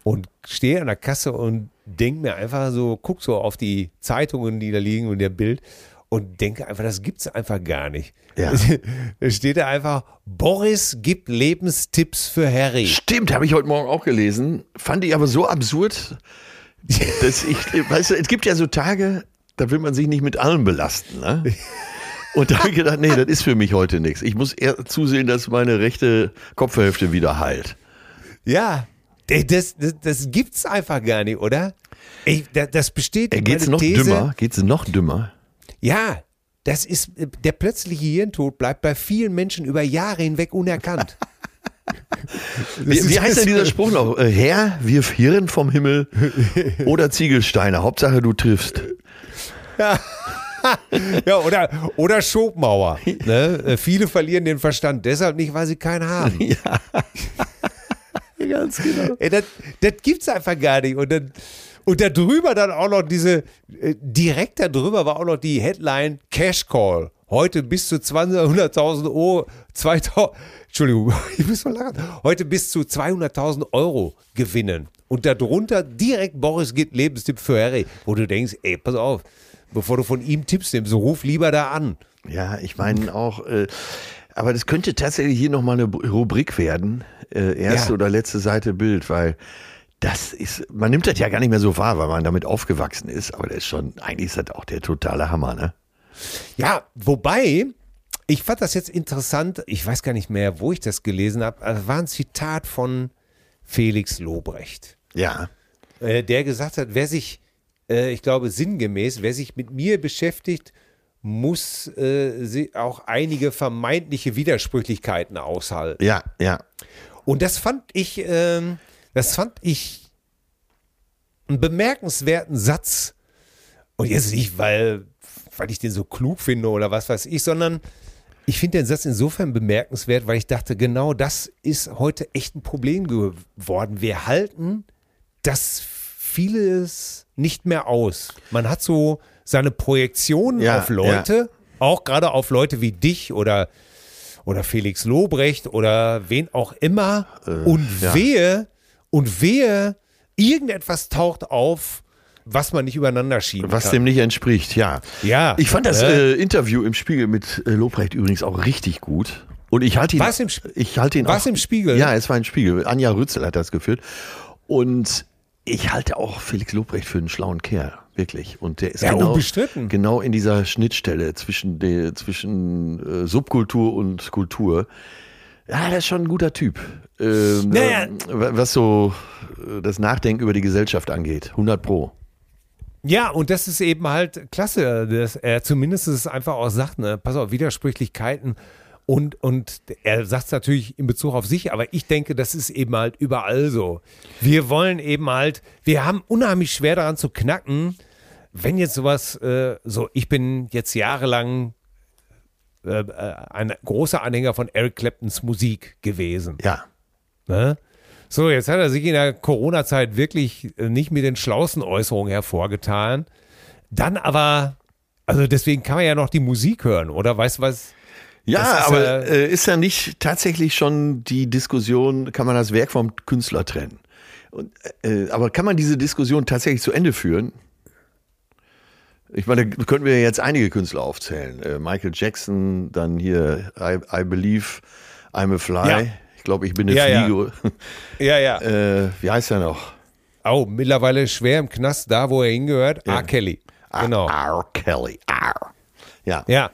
Und stehe an der Kasse und denke mir einfach so, guck so auf die Zeitungen, die da liegen und der Bild und denke einfach, das gibt es einfach gar nicht. Ja. Da steht da einfach, Boris gibt Lebenstipps für Harry. Stimmt, habe ich heute Morgen auch gelesen. Fand ich aber so absurd, dass ich, weißt du, es gibt ja so Tage, da will man sich nicht mit allem belasten. Ne? Und da habe ich gedacht, nee, das ist für mich heute nichts. Ich muss eher zusehen, dass meine rechte Kopfhälfte wieder heilt. Ja, das, das, das gibt's einfach gar nicht, oder? Ich, das, das besteht. Äh, geht's noch These, dümmer? Geht's noch dümmer? Ja, das ist der plötzliche Hirntod bleibt bei vielen Menschen über Jahre hinweg unerkannt. wie, wie heißt denn dieser Spruch noch? Äh, Herr, wirf Hirn vom Himmel oder Ziegelsteine. Hauptsache du triffst. Ja. ja, oder, oder Schobmauer. Ne? Äh, viele verlieren den Verstand deshalb nicht, weil sie keinen haben. Ja. Ganz genau. Ey, das, das gibt's einfach gar nicht. Und dann. Und da drüber dann auch noch diese, äh, direkt da drüber war auch noch die Headline Cash Call. Heute bis zu 200.000 Euro, 2000, Entschuldigung, ich muss mal lachen. Heute bis zu 200.000 Euro gewinnen. Und darunter direkt Boris gibt Lebenstipp für Harry, wo du denkst, ey, pass auf, bevor du von ihm Tipps nimmst, ruf lieber da an. Ja, ich meine auch, äh, aber das könnte tatsächlich hier nochmal eine Rubrik werden. Äh, erste ja. oder letzte Seite Bild, weil das ist, man nimmt das ja gar nicht mehr so wahr, weil man damit aufgewachsen ist, aber das ist schon, eigentlich ist das auch der totale Hammer, ne? Ja, wobei, ich fand das jetzt interessant, ich weiß gar nicht mehr, wo ich das gelesen habe, das war ein Zitat von Felix Lobrecht. Ja. Äh, der gesagt hat, wer sich, äh, ich glaube sinngemäß, wer sich mit mir beschäftigt, muss äh, auch einige vermeintliche Widersprüchlichkeiten aushalten. Ja, ja. Und das fand ich, äh, das fand ich einen bemerkenswerten Satz. Und jetzt nicht, weil, weil ich den so klug finde oder was weiß ich, sondern ich finde den Satz insofern bemerkenswert, weil ich dachte, genau das ist heute echt ein Problem geworden. Wir halten das vieles nicht mehr aus. Man hat so seine Projektionen ja, auf Leute, ja. auch gerade auf Leute wie dich oder, oder Felix Lobrecht oder wen auch immer. Äh, und ja. wehe, und wehe, irgendetwas taucht auf, was man nicht übereinander schieben was kann. Was dem nicht entspricht, ja. Ja. Ich fand das äh, Interview im Spiegel mit äh, Lobrecht übrigens auch richtig gut. Und ich halte ihn. Was im, ich halte ihn was auch, im Spiegel? Ja, es war ein Spiegel. Anja Rützel hat das geführt. Und ich halte auch Felix Lobrecht für einen schlauen Kerl, wirklich. Und der ist ja, genau, unbestritten. genau in dieser Schnittstelle zwischen, der, zwischen äh, Subkultur und Kultur. Ja, der ist schon ein guter Typ. Ähm, naja. was so äh, das Nachdenken über die Gesellschaft angeht. 100 Pro. Ja, und das ist eben halt klasse, dass er zumindest es einfach auch sagt, ne, pass auf, Widersprüchlichkeiten und, und er sagt es natürlich in Bezug auf sich, aber ich denke, das ist eben halt überall so. Wir wollen eben halt, wir haben unheimlich schwer daran zu knacken, wenn jetzt sowas, äh, so, ich bin jetzt jahrelang äh, äh ein großer Anhänger von Eric Claptons Musik gewesen. Ja. Ne? So, jetzt hat er sich in der Corona-Zeit wirklich äh, nicht mit den schlauesten Äußerungen hervorgetan. Dann aber, also deswegen kann man ja noch die Musik hören, oder? Weißt du was? Ja, aber äh, ist ja nicht tatsächlich schon die Diskussion, kann man das Werk vom Künstler trennen? Und, äh, aber kann man diese Diskussion tatsächlich zu Ende führen? Ich meine, da könnten wir jetzt einige Künstler aufzählen. Äh, Michael Jackson, dann hier I, I Believe, I'm a Fly. Ja. Ich glaube, ich bin eine ja, Fliege. Ja, ja. ja. Äh, wie heißt er noch? Oh, mittlerweile schwer im Knast, da wo er hingehört. R. Kelly. Genau. R. Kelly. R. Ja. Ja.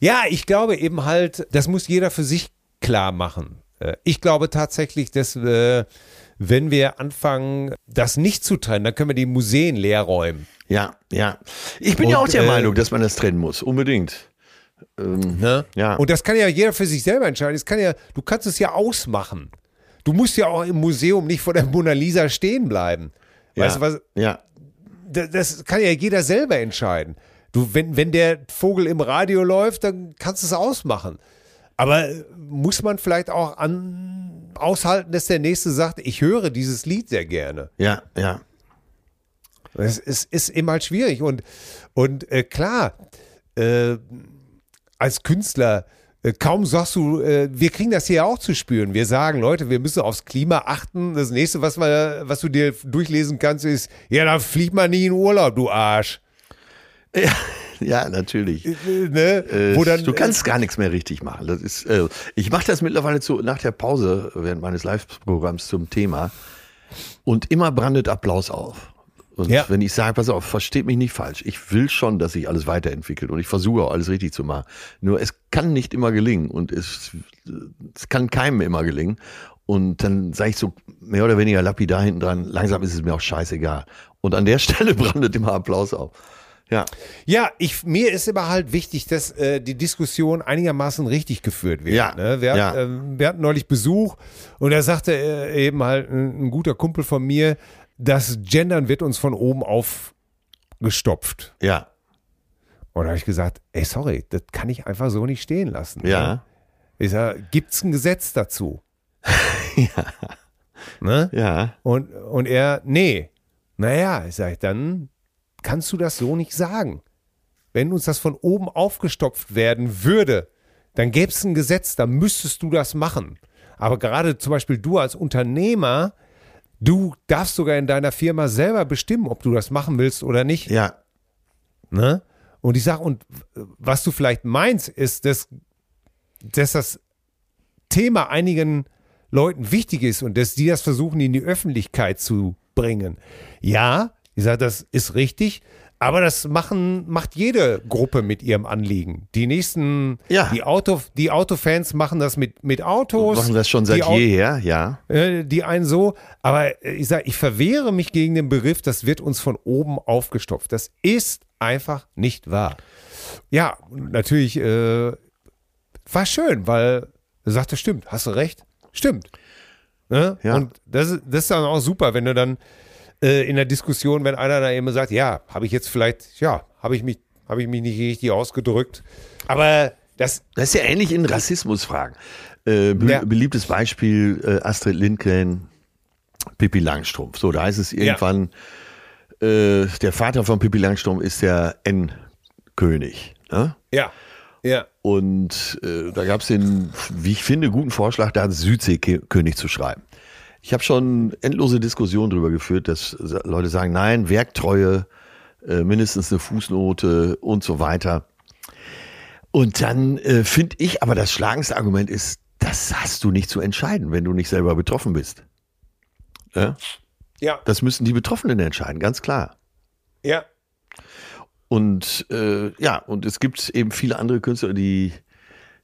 Ja, ich glaube eben halt, das muss jeder für sich klar machen. Äh, ich glaube tatsächlich, dass äh, wenn wir anfangen, das nicht zu trennen, dann können wir die Museen leer räumen. Ja, ja. Ich bin Und, ja auch der äh, Meinung, dass man das trennen muss, unbedingt. Ähm, ne? ja. Und das kann ja jeder für sich selber entscheiden. Das kann ja, du kannst es ja ausmachen. Du musst ja auch im Museum nicht vor der Mona Lisa stehen bleiben. Weißt ja. du was? Ja. Das, das kann ja jeder selber entscheiden. Du, wenn, wenn der Vogel im Radio läuft, dann kannst du es ausmachen. Aber muss man vielleicht auch an, aushalten, dass der Nächste sagt, ich höre dieses Lied sehr gerne. Ja, ja. Es, es ist immer halt schwierig. Und, und äh, klar, äh, als Künstler, äh, kaum sagst du, äh, wir kriegen das hier auch zu spüren. Wir sagen, Leute, wir müssen aufs Klima achten. Das nächste, was, wir, was du dir durchlesen kannst, ist, ja, da fliegt man nie in Urlaub, du Arsch. Ja. Ja, natürlich. Äh, ne? äh, dann, du kannst gar nichts mehr richtig machen. Das ist, äh, ich mache das mittlerweile zu, nach der Pause während meines Live-Programms zum Thema und immer brandet Applaus auf. Und ja. wenn ich sage, pass auf, versteht mich nicht falsch. Ich will schon, dass sich alles weiterentwickelt und ich versuche auch alles richtig zu machen. Nur es kann nicht immer gelingen und es, es kann keinem immer gelingen. Und dann sage ich so mehr oder weniger lapidar hinten dran, langsam ist es mir auch scheißegal. Und an der Stelle brandet immer Applaus auf. Ja. Ja, ich, mir ist immer halt wichtig, dass äh, die Diskussion einigermaßen richtig geführt wird. Ja. Ne? Wir, ja. äh, wir hatten neulich Besuch und da sagte äh, eben halt ein, ein, guter Kumpel von mir, das Gendern wird uns von oben auf gestopft. Ja. Und da habe ich gesagt, ey, sorry, das kann ich einfach so nicht stehen lassen. Ja. Ne? Ich sage, gibt es ein Gesetz dazu? ja. Ne? Ja. Und, und er, nee. Naja, ich sage, dann kannst du das so nicht sagen. Wenn uns das von oben aufgestopft werden würde, dann gäbe es ein Gesetz, da müsstest du das machen. Aber gerade zum Beispiel du als Unternehmer Du darfst sogar in deiner Firma selber bestimmen, ob du das machen willst oder nicht. Ja. Ne? Und ich sage, und was du vielleicht meinst, ist, dass, dass das Thema einigen Leuten wichtig ist und dass die das versuchen, in die Öffentlichkeit zu bringen. Ja, ich sage, das ist richtig, aber das machen, macht jede Gruppe mit ihrem Anliegen. Die nächsten, ja. die, Auto, die Autofans machen das mit, mit Autos. Machen das schon seit jeher, ja. Äh, die einen so. Aber ich sage, ich verwehre mich gegen den Begriff, das wird uns von oben aufgestopft. Das ist einfach nicht wahr. ja, natürlich äh, war schön, weil er sagte, stimmt, hast du recht, stimmt. Ne? Ja. Und das, das ist dann auch super, wenn du dann äh, in der Diskussion, wenn einer da immer sagt, ja, habe ich jetzt vielleicht, ja, habe ich mich, habe ich mich nicht richtig ausgedrückt. Aber das, das ist ja ähnlich in Rassismusfragen. Äh, be ja. Beliebtes Beispiel äh, Astrid Lindgren, Pippi Langstrumpf. So, da heißt es irgendwann, ja. äh, der Vater von Pippi Langstrumpf ist der N-König. Ne? Ja. Ja. Und äh, da gab es den, wie ich finde, guten Vorschlag, da Südseekönig zu schreiben. Ich habe schon endlose Diskussionen darüber geführt, dass Leute sagen, nein, Werktreue, äh, mindestens eine Fußnote und so weiter. Und dann äh, finde ich aber das schlagendste Argument ist, das hast du nicht zu entscheiden, wenn du nicht selber betroffen bist. Ja? ja. Das müssen die Betroffenen entscheiden, ganz klar. Ja. Und äh, ja, und es gibt eben viele andere Künstler, die,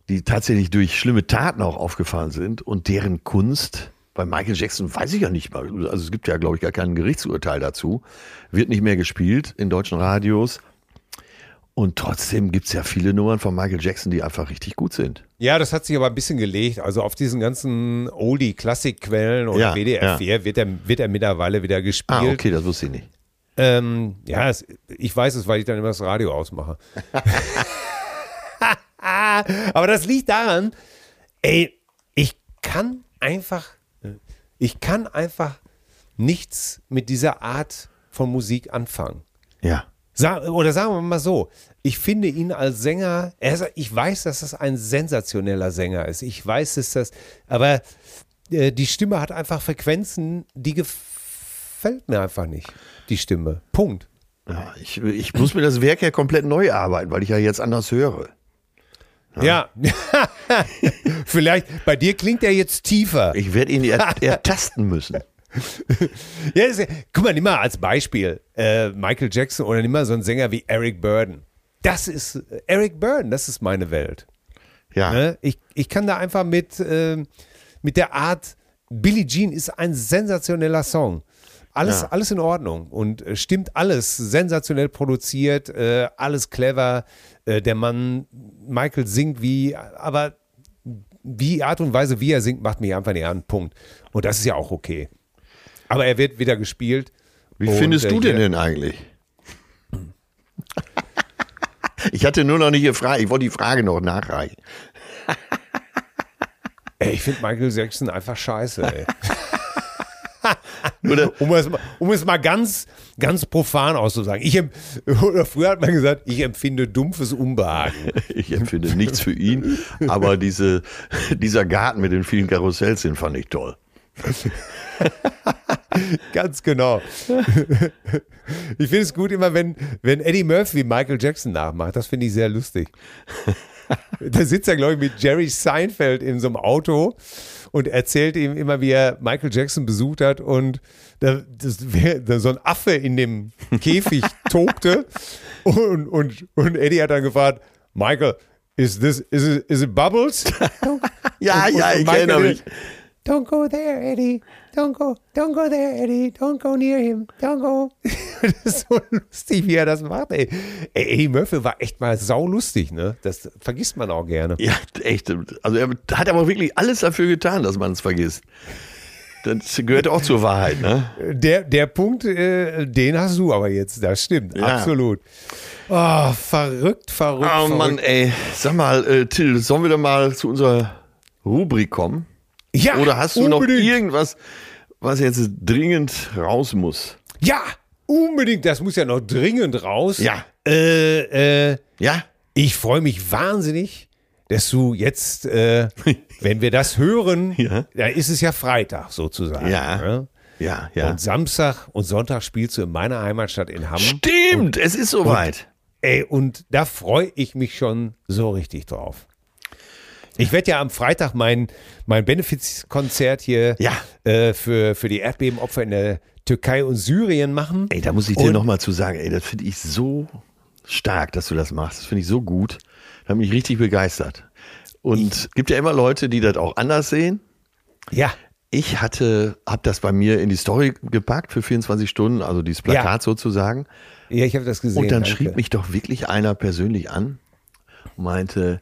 die tatsächlich durch schlimme Taten auch aufgefallen sind und deren Kunst bei Michael Jackson weiß ich ja nicht mal. Also es gibt ja, glaube ich, gar kein Gerichtsurteil dazu. Wird nicht mehr gespielt in deutschen Radios. Und trotzdem gibt es ja viele Nummern von Michael Jackson, die einfach richtig gut sind. Ja, das hat sich aber ein bisschen gelegt. Also auf diesen ganzen Oldie-Klassik-Quellen und ja, WDR 4 ja. wird, er, wird er mittlerweile wieder gespielt. Ah, okay, das wusste ich nicht. Ähm, ja, es, ich weiß es, weil ich dann immer das Radio ausmache. aber das liegt daran, ey, ich kann einfach, ich kann einfach nichts mit dieser Art von Musik anfangen. Ja. Sag, oder sagen wir mal so, ich finde ihn als Sänger, er, ich weiß, dass das ein sensationeller Sänger ist. Ich weiß, dass das, aber äh, die Stimme hat einfach Frequenzen, die gefällt mir einfach nicht, die Stimme. Punkt. Ja, ich, ich muss mir das Werk ja komplett neu arbeiten, weil ich ja jetzt anders höre. Ja. ja. Vielleicht, bei dir klingt er jetzt tiefer. Ich werde ihn ertasten müssen. ja, ist, guck mal, nimm mal als Beispiel äh, Michael Jackson oder nimm mal so einen Sänger wie Eric Burden. Das ist äh, Eric Burden, das ist meine Welt. Ja. Ne? Ich, ich kann da einfach mit, äh, mit der Art, Billie Jean ist ein sensationeller Song. Alles, ja. alles in Ordnung und äh, stimmt alles, sensationell produziert, äh, alles clever. Äh, der Mann, Michael singt wie, aber die Art und Weise, wie er singt, macht mich einfach nicht an. Punkt. Und das ist ja auch okay. Aber er wird wieder gespielt. Wie findest du den denn eigentlich? ich hatte nur noch nicht gefragt, ich wollte die Frage noch nachreichen. ey, ich finde Michael Jackson einfach scheiße, ey. um, es, um es mal ganz, ganz profan auszusagen. Ich, oder früher hat man gesagt, ich empfinde dumpfes Unbehagen. Ich empfinde nichts für ihn, aber diese, dieser Garten mit den vielen Karussells, den fand ich toll. Ganz genau. Ich finde es gut immer, wenn, wenn Eddie Murphy Michael Jackson nachmacht. Das finde ich sehr lustig. Da sitzt er, glaube ich, mit Jerry Seinfeld in so einem Auto und erzählt ihm immer, wie er Michael Jackson besucht hat und da, das, da so ein Affe in dem Käfig tobte und, und, und Eddie hat dann gefragt, Michael, is this, is it, is it Bubbles? ja, und, ja, und ich erinnere mich. Don't go there, Eddie. Don't go, don't go there, Eddie. Don't go near him. Don't go. das ist so lustig, wie er das macht, ey. ey Eddie Murphy war echt mal saulustig, ne? Das vergisst man auch gerne. Ja, echt. Also er hat aber wirklich alles dafür getan, dass man es vergisst. Das gehört auch zur Wahrheit, ne? Der, der Punkt, äh, den hast du aber jetzt, das stimmt, ja. absolut. Oh, verrückt, verrückt. Oh verrückt. Mann, ey. Sag mal, äh, Till, sollen wir da mal zu unserer Rubrik kommen? Ja, Oder hast du unbedingt. noch irgendwas, was jetzt dringend raus muss? Ja, unbedingt. Das muss ja noch dringend raus. Ja. Äh, äh, ja. Ich freue mich wahnsinnig, dass du jetzt, äh, wenn wir das hören, ja. da ist es ja Freitag sozusagen. Ja. Ne? Ja, ja. Und Samstag und Sonntag spielst du in meiner Heimatstadt in Hamm. Stimmt, und, es ist soweit. Ey, und da freue ich mich schon so richtig drauf. Ich werde ja am Freitag mein, mein Benefizkonzert hier ja. äh, für, für die Erdbebenopfer in der Türkei und Syrien machen. Ey, da muss ich dir nochmal zu sagen, ey, das finde ich so stark, dass du das machst. Das finde ich so gut. Da habe mich richtig begeistert. Und es gibt ja immer Leute, die das auch anders sehen. Ja. ich hatte, habe das bei mir in die Story gepackt für 24 Stunden, also dieses Plakat ja. sozusagen. Ja, ich habe das gesehen. Und dann danke. schrieb mich doch wirklich einer persönlich an und meinte,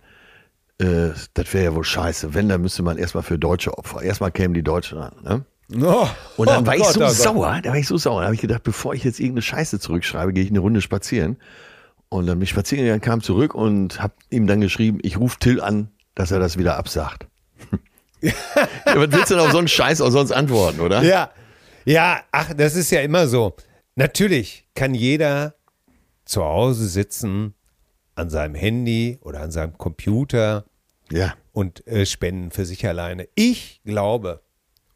äh, das wäre ja wohl scheiße. Wenn, dann müsste man erstmal für Deutsche Opfer. Erstmal kämen die Deutschen an. Ne? Oh, und dann oh war ich Gott, so oh sauer, da war ich so sauer. Da habe ich gedacht, bevor ich jetzt irgendeine Scheiße zurückschreibe, gehe ich eine Runde spazieren. Und dann bin ich spazieren gegangen, kam zurück und habe ihm dann geschrieben, ich rufe Till an, dass er das wieder absagt. ja, was willst du denn auf so einen Scheiß auch sonst antworten, oder? Ja, ja, ach, das ist ja immer so. Natürlich kann jeder zu Hause sitzen an seinem Handy oder an seinem Computer ja. und äh, spenden für sich alleine. Ich glaube,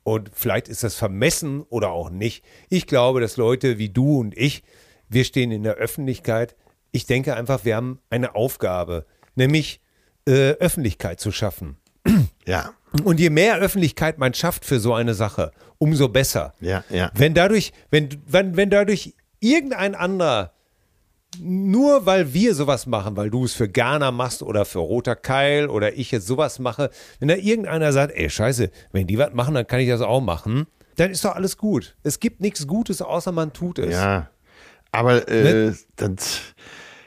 und vielleicht ist das vermessen oder auch nicht, ich glaube, dass Leute wie du und ich, wir stehen in der Öffentlichkeit. Ich denke einfach, wir haben eine Aufgabe, nämlich äh, Öffentlichkeit zu schaffen. Ja. Und je mehr Öffentlichkeit man schafft für so eine Sache, umso besser. Ja, ja. Wenn dadurch, wenn, wenn, wenn dadurch irgendein anderer nur weil wir sowas machen, weil du es für Ghana machst oder für Roter Keil oder ich jetzt sowas mache, wenn da irgendeiner sagt, ey, scheiße, wenn die was machen, dann kann ich das auch machen, dann ist doch alles gut. Es gibt nichts Gutes, außer man tut es. Ja, aber äh, ne? dann,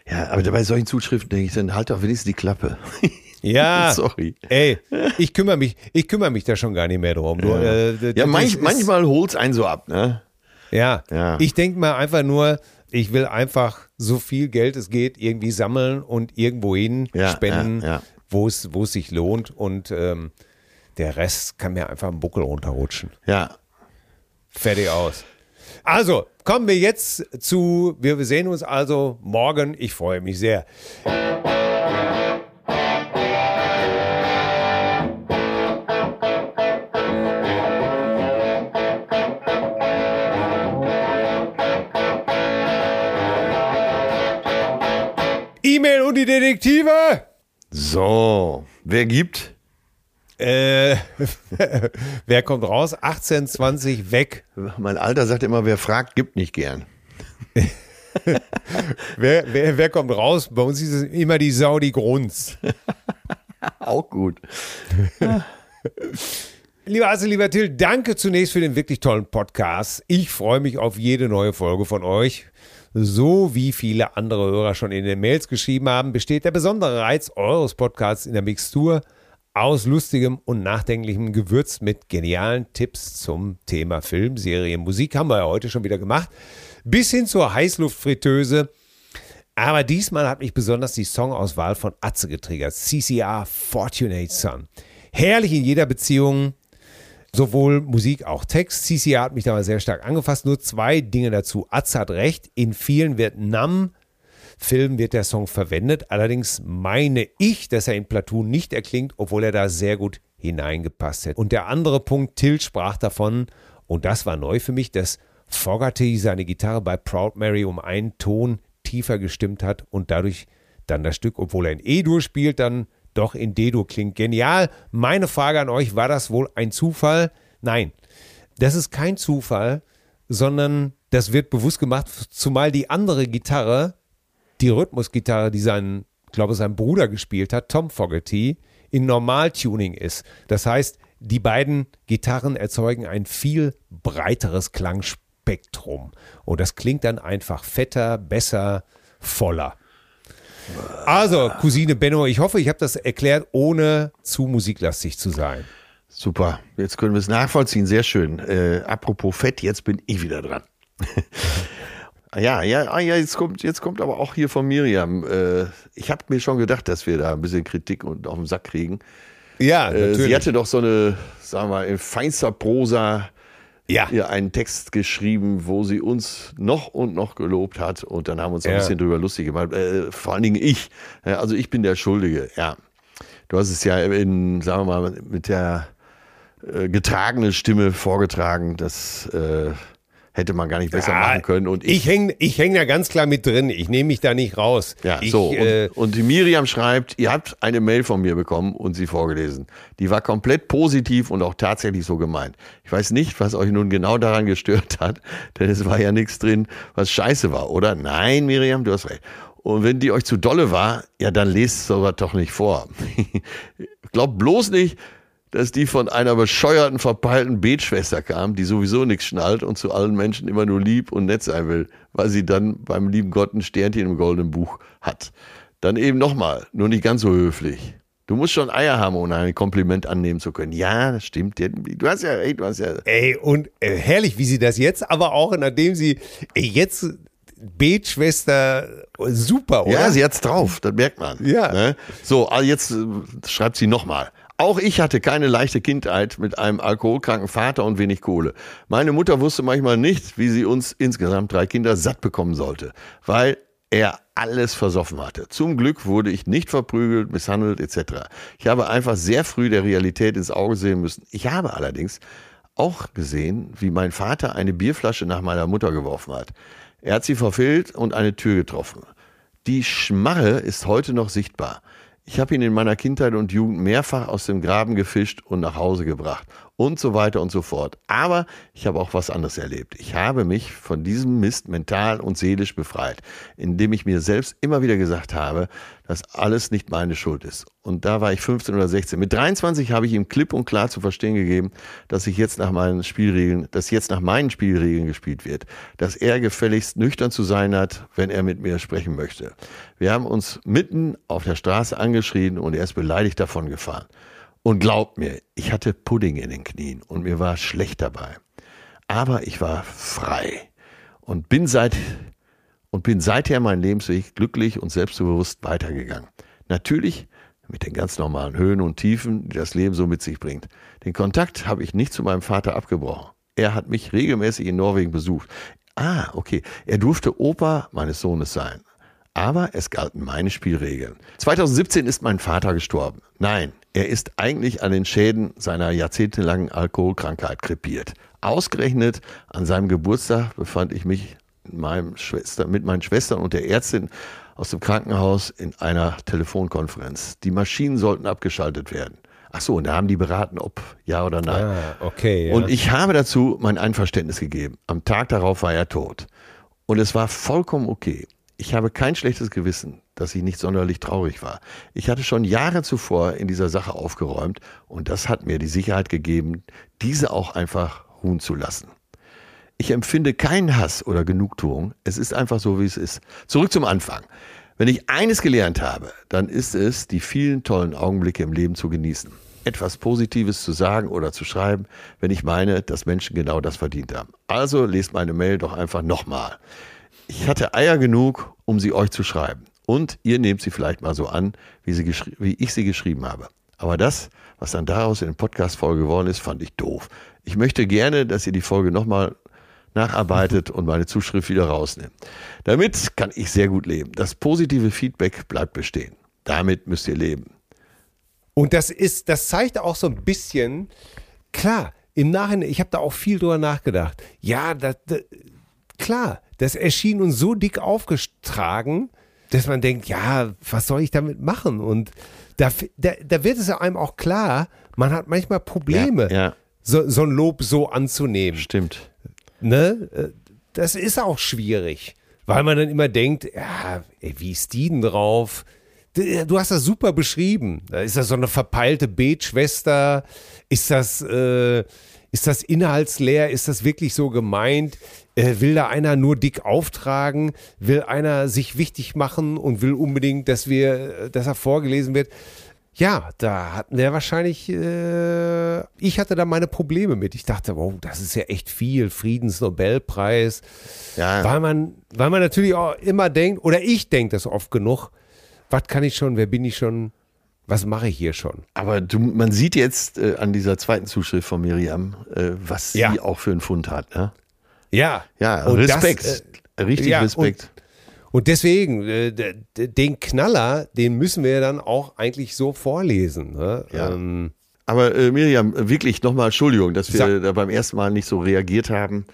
ja, aber bei solchen Zuschriften denke ich, dann halt doch wenigstens die Klappe. Ja, sorry. Ey, ich kümmere mich, ich kümmere mich da schon gar nicht mehr drum. Du, ja, äh, ja manch, manchmal holt es einen so ab, ne? Ja, ja. ich denke mal einfach nur, ich will einfach so viel Geld es geht irgendwie sammeln und irgendwohin ja, spenden, ja, ja. wo es wo es sich lohnt und ähm, der Rest kann mir einfach im Buckel runterrutschen. Ja. Fertig aus. Also, kommen wir jetzt zu, wir sehen uns also morgen. Ich freue mich sehr. Die Detektive. So, wer gibt? Äh, wer kommt raus? 1820 weg. Mein Alter sagt immer, wer fragt, gibt nicht gern. wer, wer, wer kommt raus? Bei uns ist es immer die Sau, die Grunz. Auch gut. Lieber Asse, lieber Till, danke zunächst für den wirklich tollen Podcast. Ich freue mich auf jede neue Folge von euch. So wie viele andere Hörer schon in den Mails geschrieben haben, besteht der besondere Reiz eures Podcasts in der Mixtur aus lustigem und nachdenklichem Gewürz mit genialen Tipps zum Thema Film, Serie, Musik haben wir ja heute schon wieder gemacht, bis hin zur Heißluftfritteuse. Aber diesmal hat mich besonders die Songauswahl von Atze getriggert. CCR Fortunate Son. Herrlich in jeder Beziehung, Sowohl Musik, auch Text. CCR hat mich da mal sehr stark angefasst. Nur zwei Dinge dazu. Atz hat recht. In vielen Vietnam-Filmen wird der Song verwendet. Allerdings meine ich, dass er in Platoon nicht erklingt, obwohl er da sehr gut hineingepasst hätte. Und der andere Punkt, Till sprach davon, und das war neu für mich, dass Fogerty seine Gitarre bei Proud Mary um einen Ton tiefer gestimmt hat und dadurch dann das Stück, obwohl er in E-Dur spielt, dann doch in Dedo klingt genial. Meine Frage an euch, war das wohl ein Zufall? Nein, das ist kein Zufall, sondern das wird bewusst gemacht, zumal die andere Gitarre, die Rhythmusgitarre, die sein, glaube sein Bruder gespielt hat, Tom Fogerty, in Normaltuning ist. Das heißt, die beiden Gitarren erzeugen ein viel breiteres Klangspektrum. Und das klingt dann einfach fetter, besser, voller. Also, Cousine Benno, ich hoffe, ich habe das erklärt, ohne zu musiklastig zu sein. Super, jetzt können wir es nachvollziehen, sehr schön. Äh, apropos Fett, jetzt bin ich wieder dran. ja, ja, ah, ja, jetzt kommt, jetzt kommt aber auch hier von Miriam. Äh, ich habe mir schon gedacht, dass wir da ein bisschen Kritik und auf den Sack kriegen. Ja, äh, natürlich. Sie hatte doch so eine, sagen wir mal, in feinster Prosa ja. ihr einen Text geschrieben, wo sie uns noch und noch gelobt hat und dann haben wir uns ja. ein bisschen drüber lustig gemacht. Äh, vor allen Dingen ich. Also ich bin der Schuldige, ja. Du hast es ja in, sagen wir mal, mit der äh, getragenen Stimme vorgetragen, dass äh, hätte man gar nicht besser ja, machen können. Und ich, ich hänge ich häng da ganz klar mit drin. Ich nehme mich da nicht raus. Ja, ich, so. Und, äh, und die Miriam schreibt, ihr habt eine Mail von mir bekommen und sie vorgelesen. Die war komplett positiv und auch tatsächlich so gemeint. Ich weiß nicht, was euch nun genau daran gestört hat, denn es war ja nichts drin, was scheiße war, oder? Nein, Miriam, du hast recht. Und wenn die euch zu dolle war, ja, dann lest sowas doch nicht vor. Glaubt bloß nicht, dass die von einer bescheuerten, verpeilten Betschwester kam, die sowieso nichts schnallt und zu allen Menschen immer nur lieb und nett sein will, weil sie dann beim lieben Gott ein Sternchen im goldenen Buch hat. Dann eben nochmal, nur nicht ganz so höflich. Du musst schon Eier haben, um ein Kompliment annehmen zu können. Ja, das stimmt. Du hast ja, ey, du hast ja. Ey, und äh, herrlich, wie sie das jetzt, aber auch nachdem sie ey, jetzt Betschwester, super, oder? Ja, sie hat's drauf, das merkt man. Ja. Ne? So, ah, jetzt äh, schreibt sie nochmal. Auch ich hatte keine leichte Kindheit mit einem alkoholkranken Vater und wenig Kohle. Meine Mutter wusste manchmal nicht, wie sie uns insgesamt drei Kinder satt bekommen sollte, weil er alles versoffen hatte. Zum Glück wurde ich nicht verprügelt, misshandelt etc. Ich habe einfach sehr früh der Realität ins Auge sehen müssen. Ich habe allerdings auch gesehen, wie mein Vater eine Bierflasche nach meiner Mutter geworfen hat. Er hat sie verfehlt und eine Tür getroffen. Die Schmarre ist heute noch sichtbar. Ich habe ihn in meiner Kindheit und Jugend mehrfach aus dem Graben gefischt und nach Hause gebracht und so weiter und so fort. Aber ich habe auch was anderes erlebt. Ich habe mich von diesem Mist mental und seelisch befreit, indem ich mir selbst immer wieder gesagt habe, dass alles nicht meine Schuld ist. Und da war ich 15 oder 16. Mit 23 habe ich ihm klipp und klar zu verstehen gegeben, dass ich jetzt nach meinen Spielregeln, dass jetzt nach meinen Spielregeln gespielt wird, dass er gefälligst nüchtern zu sein hat, wenn er mit mir sprechen möchte. Wir haben uns mitten auf der Straße angeschrien und er ist beleidigt davon gefahren. Und glaubt mir, ich hatte Pudding in den Knien und mir war schlecht dabei. Aber ich war frei und bin seit und bin seither meinen Lebensweg glücklich und selbstbewusst weitergegangen. Natürlich mit den ganz normalen Höhen und Tiefen, die das Leben so mit sich bringt. Den Kontakt habe ich nicht zu meinem Vater abgebrochen. Er hat mich regelmäßig in Norwegen besucht. Ah, okay. Er durfte Opa meines Sohnes sein. Aber es galten meine Spielregeln. 2017 ist mein Vater gestorben. Nein, er ist eigentlich an den Schäden seiner jahrzehntelangen Alkoholkrankheit krepiert. Ausgerechnet an seinem Geburtstag befand ich mich meinem Schwester, mit meinen Schwestern und der Ärztin aus dem Krankenhaus in einer Telefonkonferenz. Die Maschinen sollten abgeschaltet werden. Ach so, und da haben die beraten, ob ja oder nein. Ah, okay. Ja. Und ich habe dazu mein Einverständnis gegeben. Am Tag darauf war er tot. Und es war vollkommen okay. Ich habe kein schlechtes Gewissen, dass ich nicht sonderlich traurig war. Ich hatte schon Jahre zuvor in dieser Sache aufgeräumt und das hat mir die Sicherheit gegeben, diese auch einfach ruhen zu lassen. Ich empfinde keinen Hass oder Genugtuung. Es ist einfach so, wie es ist. Zurück zum Anfang. Wenn ich eines gelernt habe, dann ist es, die vielen tollen Augenblicke im Leben zu genießen. Etwas Positives zu sagen oder zu schreiben, wenn ich meine, dass Menschen genau das verdient haben. Also lest meine Mail doch einfach nochmal. Ich hatte Eier genug, um sie euch zu schreiben. Und ihr nehmt sie vielleicht mal so an, wie, sie wie ich sie geschrieben habe. Aber das, was dann daraus in der Podcast-Folge geworden ist, fand ich doof. Ich möchte gerne, dass ihr die Folge nochmal nacharbeitet und meine Zuschrift wieder rausnimmt. Damit kann ich sehr gut leben. Das positive Feedback bleibt bestehen. Damit müsst ihr leben. Und das ist, das zeigt auch so ein bisschen, klar, im Nachhinein, ich habe da auch viel drüber nachgedacht. Ja, das, das, klar, das erschien uns so dick aufgetragen, dass man denkt, ja, was soll ich damit machen? Und da, da, da wird es einem auch klar, man hat manchmal Probleme, ja, ja. So, so ein Lob so anzunehmen. Stimmt. Ne? Das ist auch schwierig, weil man dann immer denkt, ja, ey, wie ist die denn drauf? Du hast das super beschrieben. Ist das so eine verpeilte Betschwester? Ist das, äh, ist das inhaltsleer? Ist das wirklich so gemeint? Äh, will da einer nur dick auftragen? Will einer sich wichtig machen und will unbedingt, dass wir, dass er vorgelesen wird? Ja, da hatten wir wahrscheinlich, äh, ich hatte da meine Probleme mit. Ich dachte, wow, das ist ja echt viel, Friedensnobelpreis. Ja. Weil man, weil man natürlich auch immer denkt, oder ich denke das oft genug, was kann ich schon, wer bin ich schon, was mache ich hier schon? Aber du, man sieht jetzt äh, an dieser zweiten Zuschrift von Miriam, äh, was ja. sie auch für einen Fund hat. Ne? Ja. Ja, und Respekt. Das, äh, Richtig ja, Respekt. Und, und deswegen, äh, den Knaller, den müssen wir dann auch eigentlich so vorlesen. Ne? Ja. Ähm, aber äh, Miriam, wirklich nochmal Entschuldigung, dass wir sag, da beim ersten Mal nicht so reagiert haben.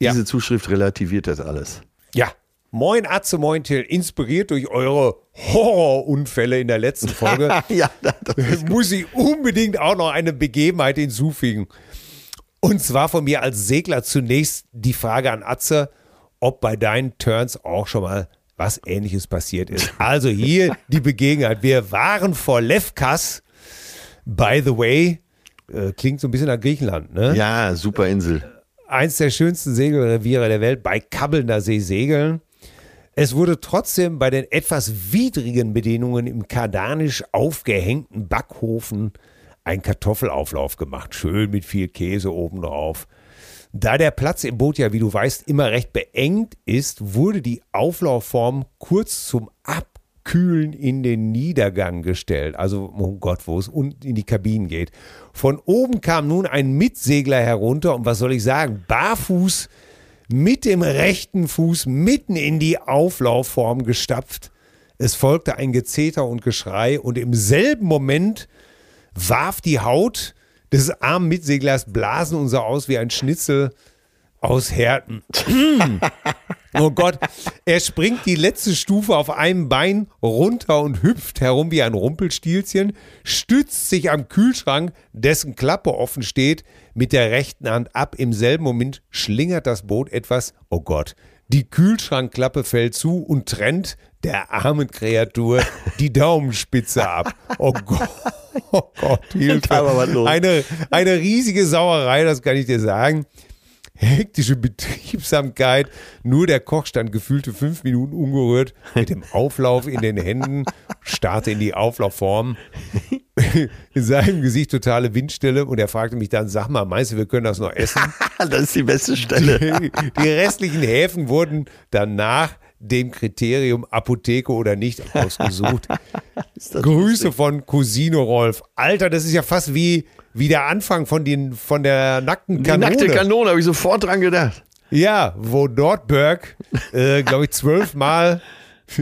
Diese ja. Zuschrift relativiert das alles. Ja. Moin Atze, moin Till, inspiriert durch eure Horrorunfälle in der letzten Folge, ja, muss ich unbedingt auch noch eine Begebenheit hinzufügen. Und zwar von mir als Segler zunächst die Frage an Atze, ob bei deinen Turns auch schon mal was ähnliches passiert ist. Also hier die Begegnung. Wir waren vor Lefkas, by the way. Äh, klingt so ein bisschen nach Griechenland, ne? Ja, super Insel. Eins der schönsten Segelreviere der Welt bei Kabbelnder See segeln. Es wurde trotzdem bei den etwas widrigen Bedingungen im kardanisch aufgehängten Backofen ein Kartoffelauflauf gemacht. Schön mit viel Käse obendrauf. Da der Platz im Boot ja, wie du weißt, immer recht beengt ist, wurde die Auflaufform kurz zum Abkühlen in den Niedergang gestellt. Also, oh Gott, wo es unten in die Kabinen geht. Von oben kam nun ein Mitsegler herunter und was soll ich sagen? Barfuß mit dem rechten Fuß mitten in die Auflaufform gestapft. Es folgte ein Gezeter und Geschrei und im selben Moment warf die Haut des armen Mitseglers Blasen und sah aus wie ein Schnitzel aus Härten. oh Gott, er springt die letzte Stufe auf einem Bein runter und hüpft herum wie ein Rumpelstilzchen, stützt sich am Kühlschrank, dessen Klappe offen steht, mit der rechten Hand ab. Im selben Moment schlingert das Boot etwas, oh Gott, die Kühlschrankklappe fällt zu und trennt der armen Kreatur die Daumenspitze ab. Oh Gott. Oh Gott, Hilfe. Eine, eine riesige Sauerei, das kann ich dir sagen. Hektische Betriebsamkeit. Nur der Koch stand gefühlte fünf Minuten ungerührt mit dem Auflauf in den Händen, starrte in die Auflaufform. In seinem Gesicht totale Windstille und er fragte mich dann, sag mal, meinst du, wir können das noch essen? das ist die beste Stelle. Die, die restlichen Häfen wurden danach dem Kriterium Apotheke oder nicht ausgesucht. Grüße lustig. von Cousino Rolf. Alter, das ist ja fast wie, wie der Anfang von, den, von der nackten Kanone. Die nackte Kanone, habe ich sofort dran gedacht. Ja, wo Nordberg, äh, glaube ich, zwölfmal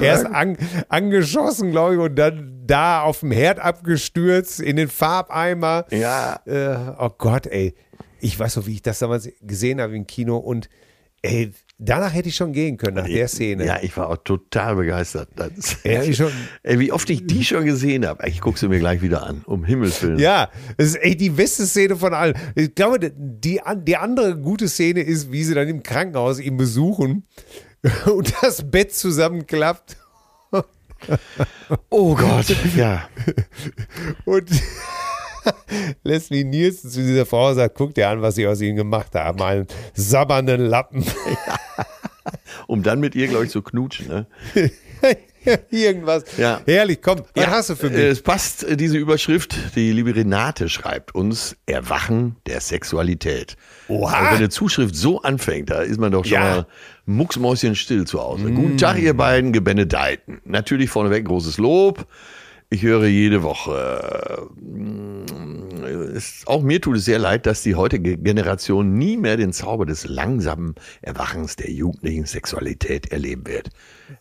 erst an, angeschossen, glaube ich, und dann da auf dem Herd abgestürzt, in den Farbeimer. Ja. Äh, oh Gott, ey. Ich weiß noch, wie ich das damals gesehen habe im Kino und ey, Danach hätte ich schon gehen können, nach der Szene. Ja, ich war auch total begeistert. Das, ja, ich schon, ey, wie oft ich die schon gesehen habe. Ich gucke sie mir gleich wieder an, um Himmels Willen. Ja, das ist ey, die beste Szene von allen. Ich glaube, die, die andere gute Szene ist, wie sie dann im Krankenhaus ihn besuchen und das Bett zusammenklappt. Oh Gott, ja. Und Leslie Nielsen zu dieser Frau sagt, guck dir an, was sie aus ihnen gemacht haben. Einen sabbernden Lappen. um dann mit ihr, glaube ich, zu knutschen, ne? Irgendwas. Ja. Herrlich, komm, was ja, hast du für mich? Es passt äh, diese Überschrift, die liebe Renate schreibt uns, Erwachen der Sexualität. Oha. Also wenn eine Zuschrift so anfängt, da ist man doch schon ja. mal mucksmäuschen still zu Hause. Mm. Guten Tag, ihr beiden Gebenedeiten. Natürlich vorneweg großes Lob. Ich höre jede Woche. Es, auch mir tut es sehr leid, dass die heutige Generation nie mehr den Zauber des langsamen Erwachens der jugendlichen Sexualität erleben wird.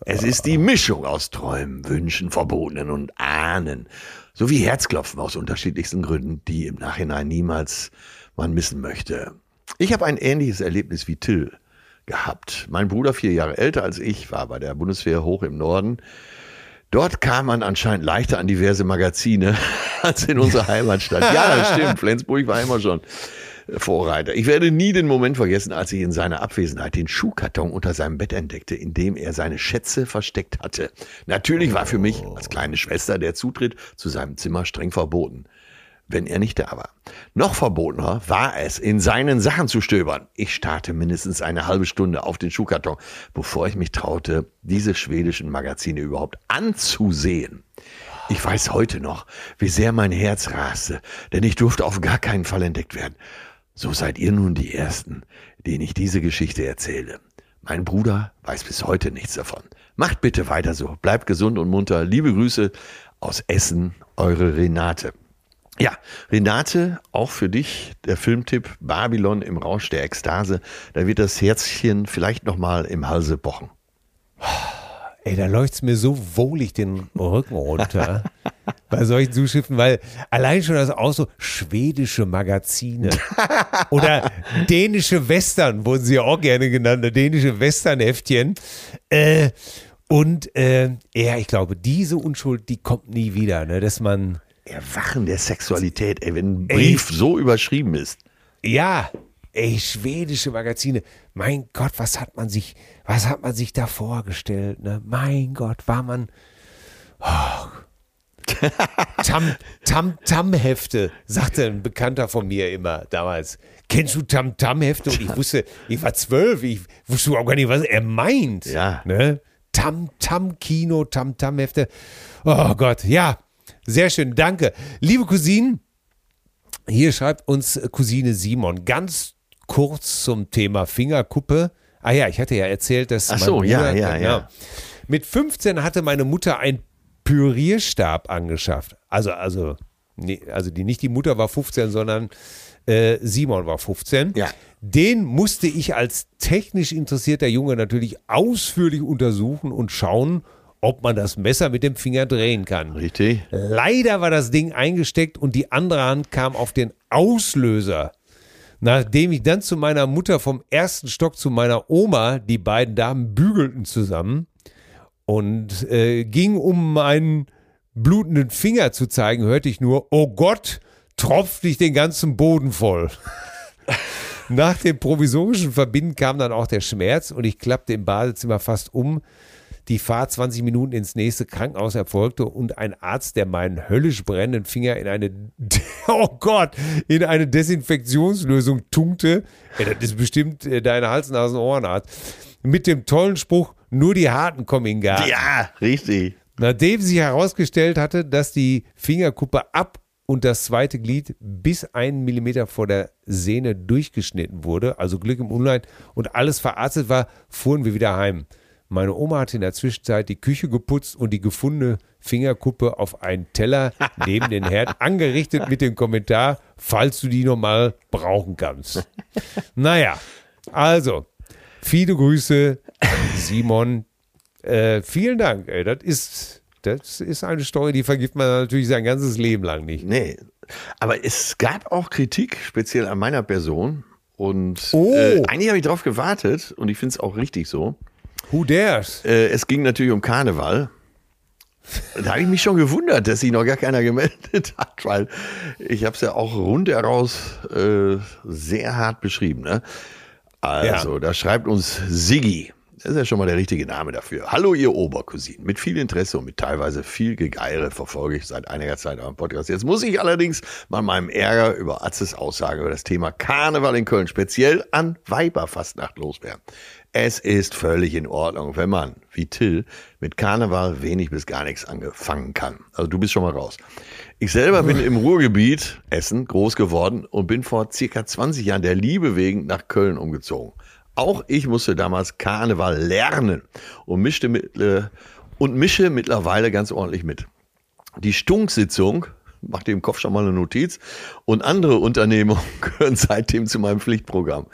Es ist die Mischung aus Träumen, Wünschen, Verbotenen und Ahnen, sowie Herzklopfen aus unterschiedlichsten Gründen, die im Nachhinein niemals man missen möchte. Ich habe ein ähnliches Erlebnis wie Till gehabt. Mein Bruder, vier Jahre älter als ich, war bei der Bundeswehr hoch im Norden. Dort kam man anscheinend leichter an diverse Magazine als in unserer Heimatstadt. Ja, das stimmt. Flensburg war immer schon Vorreiter. Ich werde nie den Moment vergessen, als ich in seiner Abwesenheit den Schuhkarton unter seinem Bett entdeckte, in dem er seine Schätze versteckt hatte. Natürlich war für mich als kleine Schwester der Zutritt zu seinem Zimmer streng verboten wenn er nicht da war. Noch verbotener war es, in seinen Sachen zu stöbern. Ich starrte mindestens eine halbe Stunde auf den Schuhkarton, bevor ich mich traute, diese schwedischen Magazine überhaupt anzusehen. Ich weiß heute noch, wie sehr mein Herz raste, denn ich durfte auf gar keinen Fall entdeckt werden. So seid ihr nun die Ersten, denen ich diese Geschichte erzähle. Mein Bruder weiß bis heute nichts davon. Macht bitte weiter so. Bleibt gesund und munter. Liebe Grüße aus Essen, eure Renate. Ja, Renate, auch für dich der Filmtipp Babylon im Rausch der Ekstase. Da wird das Herzchen vielleicht nochmal im Halse pochen. Ey, da läuft's mir so wohlig den Rücken runter bei solchen Zuschriften, weil allein schon das auch so schwedische Magazine oder dänische Western wurden sie ja auch gerne genannt, dänische Westernheftchen. Äh, und äh, ja, ich glaube, diese Unschuld, die kommt nie wieder, ne? dass man Erwachen der Sexualität, ey, wenn ein Brief ey. so überschrieben ist. Ja, ey, schwedische Magazine. Mein Gott, was hat man sich, was hat man sich da vorgestellt, ne? Mein Gott, war man. Oh. Tam, Tam, Tam-Hefte, sagte ein Bekannter von mir immer damals. Kennst du Tam, Tam-Hefte? Und ich wusste, ich war zwölf, ich wusste auch gar nicht, was er meint. Ja. Ne? Tam, Tam, Kino, Tam, Tam-Hefte. Oh Gott, ja. Sehr schön, danke. Liebe Cousinen, hier schreibt uns Cousine Simon ganz kurz zum Thema Fingerkuppe. Ah ja, ich hatte ja erzählt, dass. Ach so, Bruder, ja, ja, ja. Mit 15 hatte meine Mutter ein Pürierstab angeschafft. Also, also, nee, also die, nicht die Mutter war 15, sondern äh, Simon war 15. Ja. Den musste ich als technisch interessierter Junge natürlich ausführlich untersuchen und schauen, ob man das Messer mit dem Finger drehen kann. Richtig. Leider war das Ding eingesteckt und die andere Hand kam auf den Auslöser. Nachdem ich dann zu meiner Mutter vom ersten Stock zu meiner Oma, die beiden Damen bügelten zusammen und äh, ging, um meinen blutenden Finger zu zeigen, hörte ich nur, oh Gott, tropft dich den ganzen Boden voll. Nach dem provisorischen Verbinden kam dann auch der Schmerz und ich klappte im Badezimmer fast um. Die Fahrt 20 Minuten ins nächste Krankenhaus erfolgte und ein Arzt, der meinen höllisch brennenden Finger in eine, oh Gott, in eine Desinfektionslösung tunkte. Ja, das ist bestimmt äh, deine Hals-Nasen-Ohrenarzt. Mit dem tollen Spruch, nur die Harten kommen in Garten. Ja, richtig. Nachdem sich herausgestellt hatte, dass die Fingerkuppe ab und das zweite Glied bis einen Millimeter vor der Sehne durchgeschnitten wurde, also Glück im Unleid und alles verarztet war, fuhren wir wieder heim. Meine Oma hatte in der Zwischenzeit die Küche geputzt und die gefundene Fingerkuppe auf einen Teller neben den Herd angerichtet mit dem Kommentar, falls du die nochmal brauchen kannst. Naja, also, viele Grüße, Simon. Äh, vielen Dank. Ey, das ist, das ist eine Story, die vergibt man natürlich sein ganzes Leben lang nicht. Nee. Aber es gab auch Kritik, speziell an meiner Person. Und Oh. äh, eigentlich habe ich darauf gewartet und ich finde es auch richtig so. Who dares? Äh, es ging natürlich um Karneval. Da habe ich mich schon gewundert, dass sich noch gar keiner gemeldet hat, weil ich habe es ja auch rundheraus äh, sehr hart beschrieben. Ne? Also, da schreibt uns Siggi. Das ist ja schon mal der richtige Name dafür. Hallo, ihr Obercousinen. Mit viel Interesse und mit teilweise viel Gegeire verfolge ich seit einiger Zeit euren Podcast. Jetzt muss ich allerdings mal meinem Ärger über Atzes Aussage über das Thema Karneval in Köln speziell an Weiberfastnacht loswerden. Es ist völlig in Ordnung, wenn man, wie Till, mit Karneval wenig bis gar nichts angefangen kann. Also du bist schon mal raus. Ich selber bin im Ruhrgebiet, Essen, groß geworden und bin vor circa 20 Jahren der Liebe wegen nach Köln umgezogen. Auch ich musste damals Karneval lernen und mischte mit, äh, und mische mittlerweile ganz ordentlich mit. Die Stunksitzung, macht im Kopf schon mal eine Notiz, und andere Unternehmungen gehören seitdem zu meinem Pflichtprogramm.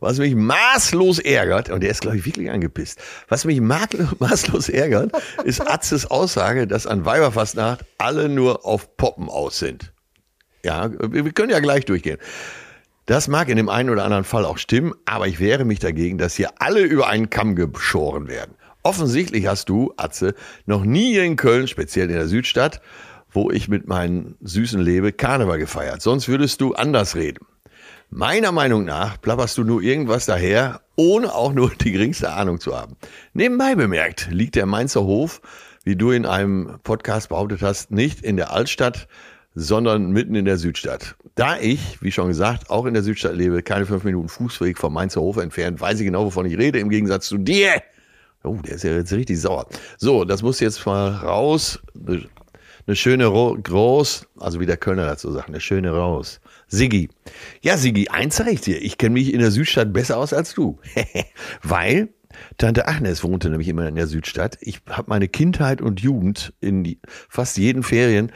Was mich maßlos ärgert, und der ist, glaube ich, wirklich angepisst, was mich ma- maßlos ärgert, ist Atzes Aussage, dass an Weiberfastnacht alle nur auf Poppen aus sind. Ja, wir können ja gleich durchgehen. Das mag in dem einen oder anderen Fall auch stimmen, aber ich wehre mich dagegen, dass hier alle über einen Kamm geschoren werden. Offensichtlich hast du, Atze, noch nie in Köln, speziell in der Südstadt, wo ich mit meinen Süßen lebe, Karneval gefeiert. Sonst würdest du anders reden. Meiner Meinung nach plapperst du nur irgendwas daher, ohne auch nur die geringste Ahnung zu haben. Nebenbei bemerkt liegt der Mainzer Hof, wie du in einem Podcast behauptet hast, nicht in der Altstadt, sondern mitten in der Südstadt. Da ich, wie schon gesagt, auch in der Südstadt lebe, keine fünf Minuten Fußweg vom Mainzer Hof entfernt, weiß ich genau, wovon ich rede, im Gegensatz zu dir. Oh, der ist ja jetzt richtig sauer. So, das muss jetzt mal raus. Eine schöne Ro Groß, also wie der Kölner dazu sagt, eine schöne Raus. Siggi. Ja, Siggi, eins sag ich dir, ich kenne mich in der Südstadt besser aus als du. Weil Tante Agnes wohnte nämlich immer in der Südstadt. Ich habe meine Kindheit und Jugend in die, fast jeden Ferien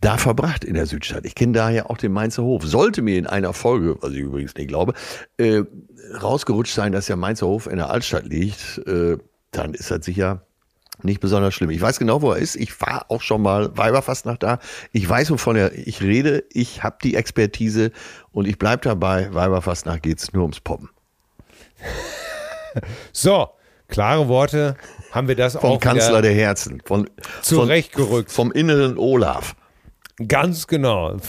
da verbracht in der Südstadt. Ich kenne daher auch den Mainzer Hof. Sollte mir in einer Folge, was ich übrigens nicht glaube, äh, rausgerutscht sein, dass der Mainzer Hof in der Altstadt liegt, äh, dann ist das sicher nicht besonders schlimm. Ich weiß genau, wo er ist. Ich war auch schon mal Weiberfastnacht da. Ich weiß, wovon er, ich rede. Ich habe die Expertise und ich bleib dabei. Weiberfastnacht geht's nur ums Poppen. So, klare Worte. Haben wir das Vom auch Kanzler wieder der Herzen. Von, zurechtgerückt. Vom inneren Olaf. Ganz genau.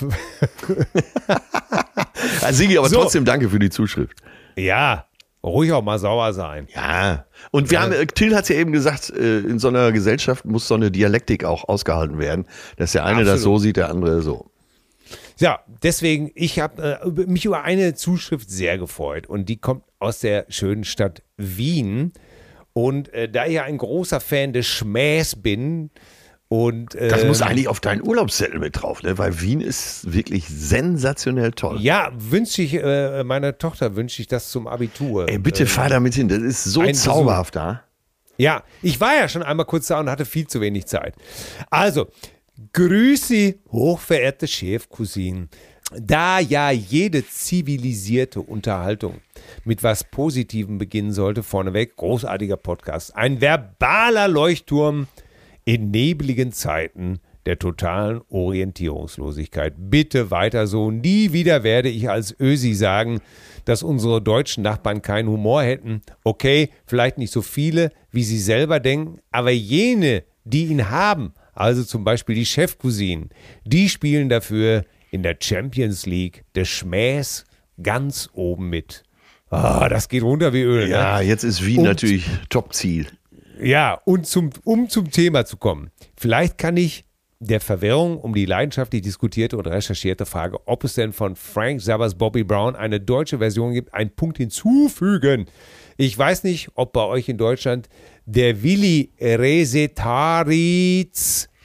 Sigi, aber So. trotzdem danke für die Zuschrift. Ja, ruhig auch mal sauer sein. Ja. Und wir ja. haben, äh, Till hat es ja eben gesagt, äh, in so einer Gesellschaft muss so eine Dialektik auch ausgehalten werden, dass der eine Absolut. das so sieht, der andere so. Ja, deswegen, ich habe äh, mich über eine Zuschrift sehr gefreut und die kommt aus der schönen Stadt Wien. Und äh, da ich ja ein großer Fan des Schmähs bin, und, äh, das muss ähm, eigentlich auf deinen Urlaubszettel mit drauf, ne? weil Wien ist wirklich sensationell toll. Ja, wünsche ich, äh, meiner Tochter wünsche ich das zum Abitur. Ey, bitte äh, fahr da mit hin, das ist so zauberhaft da. Ja, ich war ja schon einmal kurz da und hatte viel zu wenig Zeit. Also, Grüße, hochverehrte Chefcousine. Da ja jede zivilisierte Unterhaltung mit was Positivem beginnen sollte, vorneweg, großartiger Podcast. Ein verbaler Leuchtturm in nebligen Zeiten der totalen Orientierungslosigkeit. Bitte weiter so. Nie wieder werde ich als Ösi sagen, dass unsere deutschen Nachbarn keinen Humor hätten. Okay, vielleicht nicht so viele, wie sie selber denken, aber jene, die ihn haben, also zum Beispiel die Chefcousinen, die spielen dafür in der Champions League des Schmähs ganz oben mit. Ah, das geht runter wie Öl. Ne? Ja, ne? jetzt ist Wien und, natürlich Top-Ziel. Ja, und zum, um zum Thema zu kommen. Vielleicht kann ich der Verwirrung um die leidenschaftlich diskutierte und recherchierte Frage, ob es denn von Frank Zappers Bobby Brown eine deutsche Version gibt, einen Punkt hinzufügen. Ich weiß nicht, ob bei euch in Deutschland der Willi Resetaritz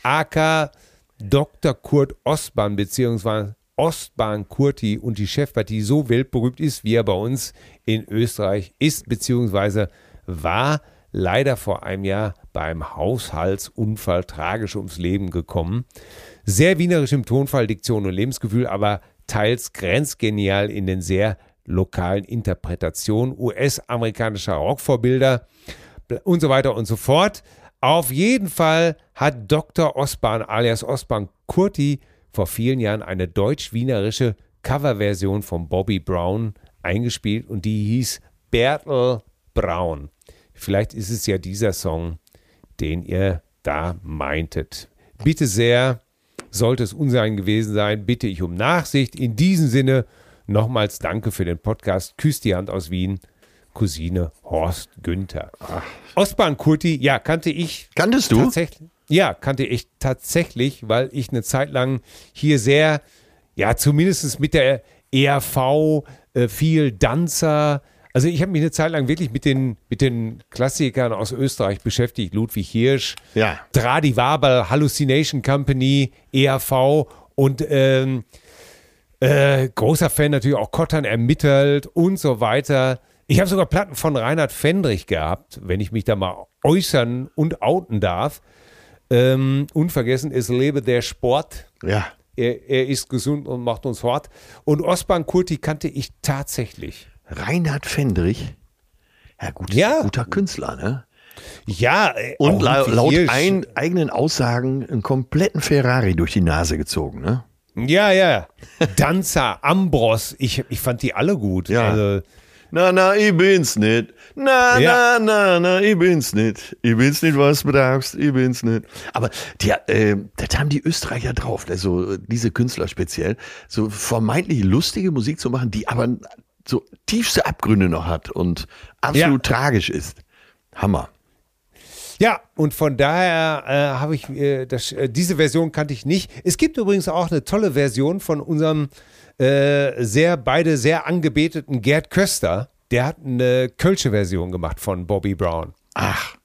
aka Dr. Kurt Ostbahn beziehungsweise Ostbahn Kurti und die Chefpartie so weltberühmt ist, wie er bei uns in Österreich ist beziehungsweise war leider vor einem Jahr beim Haushaltsunfall tragisch ums Leben gekommen. Sehr wienerisch im Tonfall, Diktion und Lebensgefühl, aber teils grenzgenial in den sehr lokalen Interpretationen US-amerikanischer Rockvorbilder und so weiter und so fort. Auf jeden Fall hat Dr. Osban alias Osban Kurti vor vielen Jahren eine deutsch-wienerische Coverversion von Bobby Brown eingespielt und die hieß Bertel Braun. Vielleicht ist es ja dieser Song, den ihr da meintet. Bitte sehr, sollte es Unsein gewesen sein, bitte ich um Nachsicht. In diesem Sinne nochmals danke für den Podcast. Küsst die Hand aus Wien. Cousine Horst Günther. Ach. Ostbahn Kurti, ja, kannte ich. Kanntest du? Tatsächlich, ja, kannte ich tatsächlich, weil ich eine Zeit lang hier sehr, ja, zumindest mit der ERV äh, viel Danzer, also ich habe mich eine Zeit lang wirklich mit den, mit den Klassikern aus Österreich beschäftigt. Ludwig Hirsch, ja. Dradi Wabel, Hallucination Company, ERV und ähm, äh, großer Fan natürlich auch Kottern ermittelt und so weiter. Ich habe sogar Platten von Reinhard Fendrich gehabt, wenn ich mich da mal äußern und outen darf. Ähm, unvergessen, es lebe der Sport. Ja. Er, er, ist gesund und macht uns fort. Und Osman Kurti kannte ich tatsächlich. Reinhard Fendrich, ja, gut, ja. guter Künstler, ne? Ja, und la laut ein, eigenen Aussagen einen kompletten Ferrari durch die Nase gezogen, ne? Ja, ja. Danza, Ambros, ich, ich fand die alle gut. Ja. Also, na, na, ich bin's nicht. Na, ja. na, na, na, ich bin's nicht. Ich bin's nicht, was du brauchst. Ich bin's nicht. Aber die, äh, das haben die Österreicher drauf, also diese Künstler speziell, so vermeintlich lustige Musik zu machen, die aber so tiefste Abgründe noch hat und absolut ja. tragisch ist. Hammer. Ja, und von daher äh, habe ich äh, das, äh, diese Version kannte ich nicht. Es gibt übrigens auch eine tolle Version von unserem äh, sehr beide sehr angebeteten Gerd Köster. Der hat eine Kölsche Version gemacht von Bobby Brown. Ach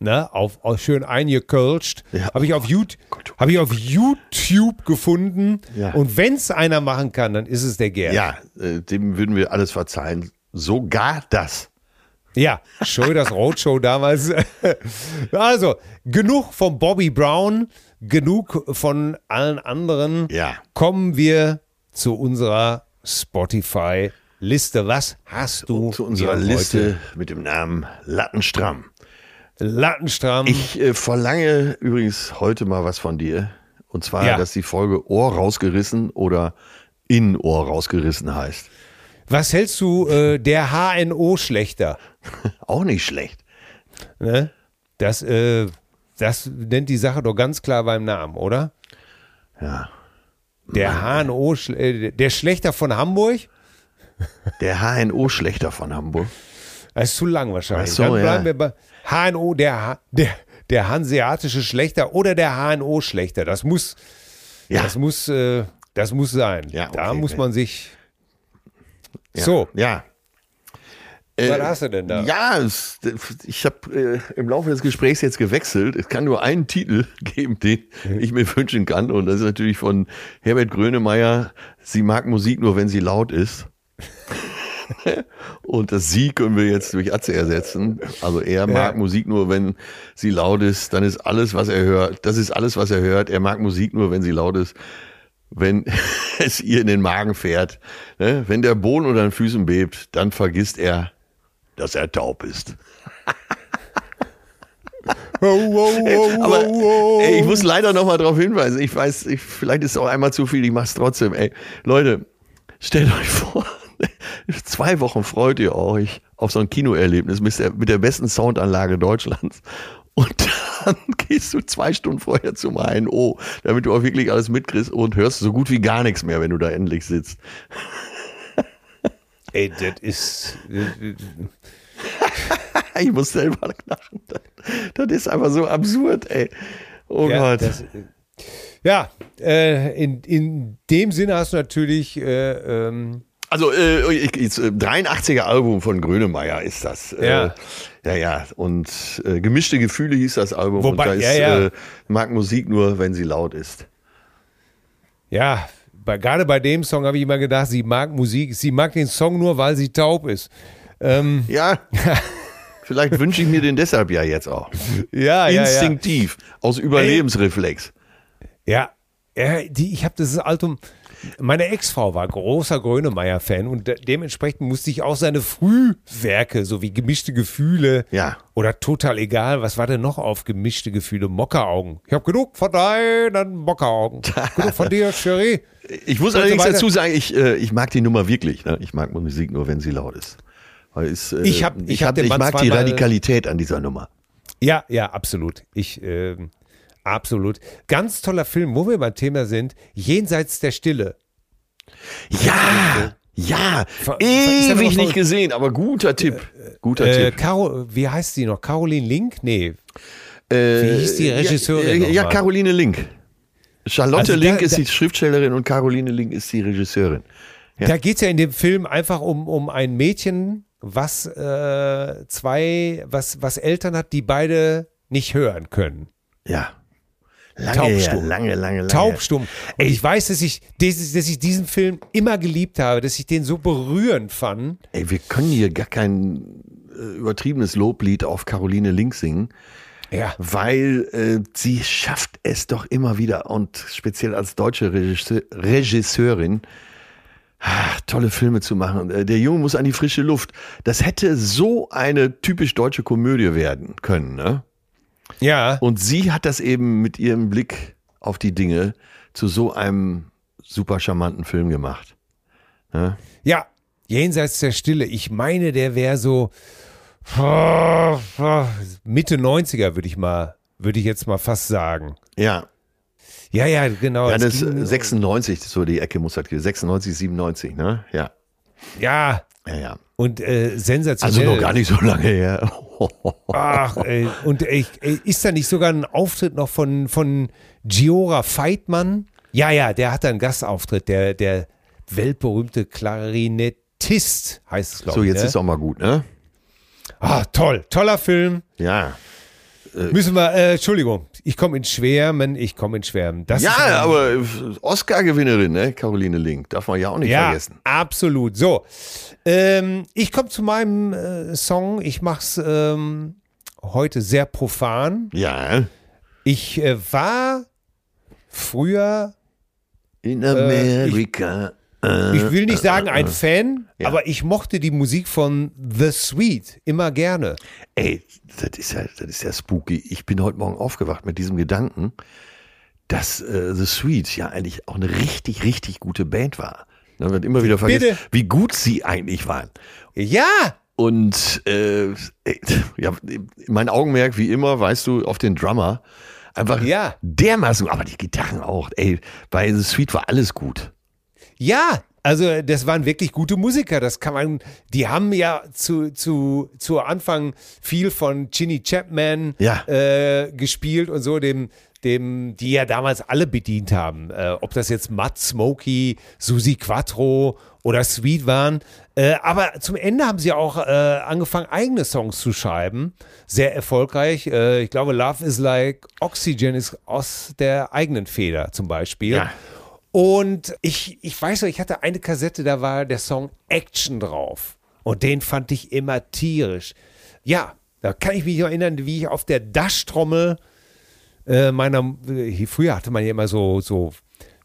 ne, auf, auf schön eingekölscht. Ja. Habe ich, auf YouTube, hab ich auf YouTube gefunden. Ja. Und wenn es einer machen kann, dann ist es der Gerd. Ja, äh, dem würden wir alles verzeihen. Sogar das. Ja, Show das Roadshow damals. also, genug von Bobby Brown, genug von allen anderen. Ja. Kommen wir zu unserer Spotify-Liste. Was hast du? Zu unserer Liste mit dem Namen Lattenstramm. Lattenstramm. Ich äh, verlange übrigens heute mal was von dir. Und zwar, ja. dass die Folge Ohr rausgerissen oder in Ohr rausgerissen heißt. Was hältst du äh, der HNO schlechter? Auch nicht schlecht. Ne? Das, äh, das nennt die Sache doch ganz klar beim Namen, oder? Ja. Der HNO, äh, der Schlechter von Hamburg? Der HNO-Schlechter von Hamburg. Das ist zu lang wahrscheinlich. So, Dann bleiben ja. wir bei HNO, der, der, der hanseatische Schlechter oder der HNO-Schlechter. Das muss, Ja. das muss, äh, das muss sein. Ja, da okay, muss okay. man sich. Ja. So, Ja. was hast du denn da? Äh, Ja, es, ich habe äh, im Laufe des Gesprächs jetzt gewechselt. Es kann nur einen Titel geben, den ich mir wünschen kann. Und das ist natürlich von Herbert Grönemeyer. Sie mag Musik nur, wenn sie laut ist. Und das Sie können wir jetzt durch Atze ersetzen. Also er mag Musik nur, wenn sie laut ist. Dann ist alles, was er hört, das ist alles, was er hört. Er mag Musik nur, wenn sie laut ist. Wenn es ihr in den Magen fährt. Ne? Wenn der Boden unter den Füßen bebt, dann vergisst er, dass er taub ist. Aber ey, ich muss leider noch mal darauf hinweisen. Ich weiß, ich, vielleicht ist es auch einmal zu viel. Ich mache es trotzdem. Ey, Leute, stellt euch vor, zwei Wochen freut ihr euch auf so ein Kinoerlebnis mit der, mit der besten Soundanlage Deutschlands. Und dann gehst du zwei Stunden vorher zum HNO, damit du auch wirklich alles mitkriegst und hörst so gut wie gar nichts mehr, wenn du da endlich sitzt. Ey, das ist. Ich muss selber lachen. Das, das ist einfach so absurd, ey. Oh ja, Gott. das, ja äh, in, in dem Sinne hast du natürlich. Äh, ähm, Also äh, ich, ich, äh, 83er Album von Grönemeyer ist das. Ja. Äh, ja, ja. Und äh, gemischte Gefühle hieß das Album. Wobei- und da ja, ist, ja. Äh, mag Musik nur, wenn sie laut ist. ja, bei, gerade bei dem Song habe ich immer gedacht, sie mag Musik, sie mag den Song nur, weil sie taub ist. Ähm, Ja. Vielleicht wünsche ich mir den deshalb ja jetzt auch. ja, ja, ja. Instinktiv, aus Überlebensreflex. Ja, ja die, ich habe dieses Album. Meine Ex-Frau war großer Grönemeyer-Fan und de dementsprechend musste ich auch seine Frühwerke, so wie gemischte Gefühle Ja. oder total egal, was war denn noch auf gemischte Gefühle? Mockeraugen. Ich habe genug von deinen Mockeraugen. genug von dir, Cherie. Ich muss so allerdings dazu sagen, ich, äh, ich mag die Nummer wirklich. Ne? Ich mag Musik nur, wenn sie laut ist. Es, äh, Ich hab- ich ich, hab hab, ich mag die Radikalität an dieser Nummer. Ja, ja, absolut. Ich, ähm, absolut. Ganz toller Film, wo wir beim Thema sind, Jenseits der Stille. Ja, ja, Ver- ist ewig nicht gesehen, aber guter Tipp. Guter Äh, Tipp. Caro, wie heißt sie noch? Caroline Link? Nee. Äh, wie hieß die Regisseurin Ja, ja? Caroline Link. Charlotte Also da- Link ist da- die Schriftstellerin und Caroline Link ist die Regisseurin. Ja. Da geht es ja in dem Film einfach um, um ein Mädchen, was äh, zwei, was, was Eltern hat, die beide nicht hören können. Ja. Lange, Taubstumm. her, lange, lange, lange. Taubstumm. Und ich weiß, dass ich, dass, dass ich diesen Film immer geliebt habe, dass ich den so berührend fand. Ey, wir können hier gar kein äh, übertriebenes Loblied auf Caroline Link singen, Ja. weil äh, sie schafft es doch immer wieder und speziell als deutsche Regisseur, Regisseurin ah, tolle Filme zu machen. Äh, Der Junge muss an die frische Luft. Das hätte so eine typisch deutsche Komödie werden können, ne? Ja. Und sie hat das eben mit ihrem Blick auf die Dinge zu so einem super charmanten Film gemacht. Ne? Ja. Jenseits der Stille. Ich meine, der wäre so Mitte 90er, würde ich mal, würde ich jetzt mal fast sagen. Ja, Ja, ja, genau. ja das ist ging- 96, so die Ecke muss das gewesen 96, 97, ne? Ja, ja. ja, ja. Und äh, sensationell. Also noch gar nicht so lange her. Ach, ey, und ey, ist da nicht sogar ein Auftritt noch von, von Giora Feitmann? Ja, ja, der hat da einen Gastauftritt, der, der weltberühmte Klarinettist heißt es, glaube So, ich. jetzt ne? ist auch mal gut, ne? Ah, toll, toller Film. Ja. Müssen wir, äh, Entschuldigung, ich komme ins Schwärmen, ich komme ins Schwärmen. Das Ja, aber Oscar-Gewinnerin, ne? Caroline Link. Darf man ja auch nicht ja, vergessen. absolut. So, ähm, ich komme zu meinem äh, Song. Ich mache es ähm, heute sehr profan. Ja. Ich äh, war früher In Amerika. Äh, Ich will nicht sagen ein Fan, Ja. aber ich mochte die Musik von The Sweet immer gerne. Ey, das ist ja, das ist ja spooky. Ich bin heute Morgen aufgewacht mit diesem Gedanken, dass äh, The Sweet ja eigentlich auch eine richtig, richtig gute Band war. Da wird immer wieder vergessen, Bitte? wie gut sie eigentlich waren. Ja, Und äh, ey, ja, mein Augenmerk, wie immer, weißt du, auf den Drummer. Einfach Ja. dermaßen, aber die Gitarren auch. Ey, bei The Sweet war alles gut. Ja. Also das waren wirklich gute Musiker. Das kann man. Die haben ja zu zu zu Anfang viel von Ginny Chapman ja. äh, gespielt und so dem dem, die ja damals alle bedient haben. Äh, ob das jetzt Matt Smokey, Susi Quattro oder Sweet waren. Äh, aber zum Ende haben sie auch äh, angefangen, eigene Songs zu schreiben. Sehr erfolgreich. Äh, ich glaube, Love is Like Oxygen ist aus der eigenen Feder zum Beispiel. Ja. Und ich, ich weiß noch, ich hatte eine Kassette, da war der Song Action drauf. Und den fand ich immer tierisch. Ja, da kann ich mich erinnern, wie ich auf der Dash-Trommel äh, meiner, äh, früher hatte man ja immer so, so,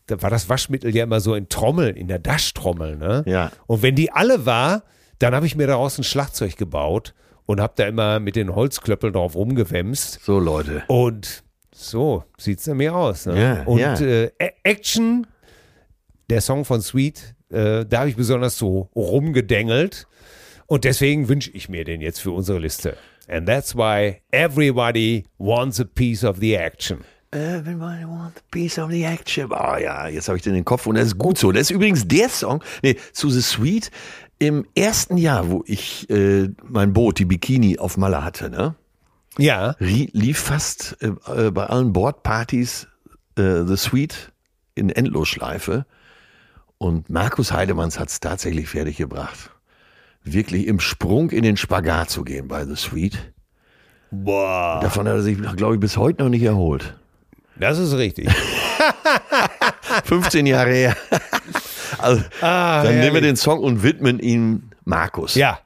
da war das Waschmittel ja immer so in Trommeln, in der Daschtrommel, ne? Ja. Und wenn die alle war, dann habe ich mir daraus ein Schlagzeug gebaut und habe da immer mit den Holzklöppeln drauf rumgewemst. So, Leute. Und so sieht es mir aus. Ne? Ja, und ja. Äh, Action, der Song von Sweet, äh, da habe ich besonders so rumgedengelt. Und deswegen wünsche ich mir den jetzt für unsere Liste. And that's why everybody wants a piece of the action. Everybody wants a piece of the action. Oh ja, jetzt habe ich den in den Kopf und das ist gut so. Das ist übrigens der Song, nee, zu The Sweet, im ersten Jahr, wo ich äh, mein Boot, die Bikini auf Malle hatte, ne? Ja. Lief fast äh, bei allen Bordpartys äh, The Sweet in Endlosschleife. Und Markus Heidemanns hat es tatsächlich fertiggebracht wirklich im Sprung in den Spagat zu gehen bei The Sweet. Boah. Davon hat er sich, glaube ich, bis heute noch nicht erholt. Das ist richtig. 15 Jahre her. also, ah, dann herrlich. nehmen wir den Song und widmen ihn Markus. Ja.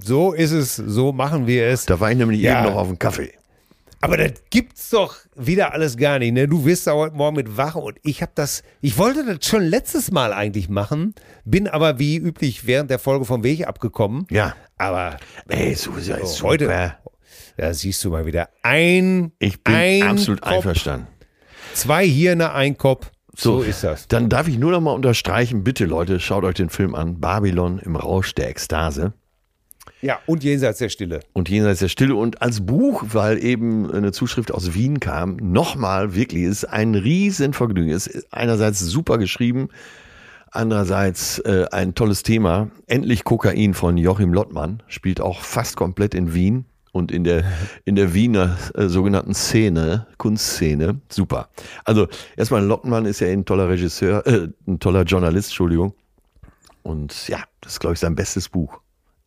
So ist es, so machen wir es. Da war ich nämlich ja. eben noch auf dem Kaffee. Aber das gibt's doch wieder alles gar nicht. Ne? Du wirst da heute Morgen mit wach und ich habe das, ich wollte das schon letztes Mal eigentlich machen, bin aber wie üblich während der Folge vom Weg abgekommen. Ja. Aber ey, so, so, so heute, da siehst du mal wieder ein. Ich bin ein absolut Kopf, einverstanden. Zwei Hirne, ein Kopf. So, so ist das. Dann darf ich nur noch mal unterstreichen, bitte Leute, schaut euch den Film an. Babylon im Rausch der Ekstase. Ja, und Jenseits der Stille. Und Jenseits der Stille. Und als Buch, weil eben eine Zuschrift aus Wien kam, nochmal wirklich, ist ein Riesenvergnügen. Ist einerseits super geschrieben, andererseits äh, ein tolles Thema. Endlich Kokain von Joachim Lottmann, spielt auch fast komplett in Wien und in der, in der Wiener äh, sogenannten Szene, Kunstszene. Super. Also erstmal Lottmann ist ja ein toller Regisseur, äh, ein toller Journalist, Entschuldigung. Und ja, das ist, glaube ich, sein bestes Buch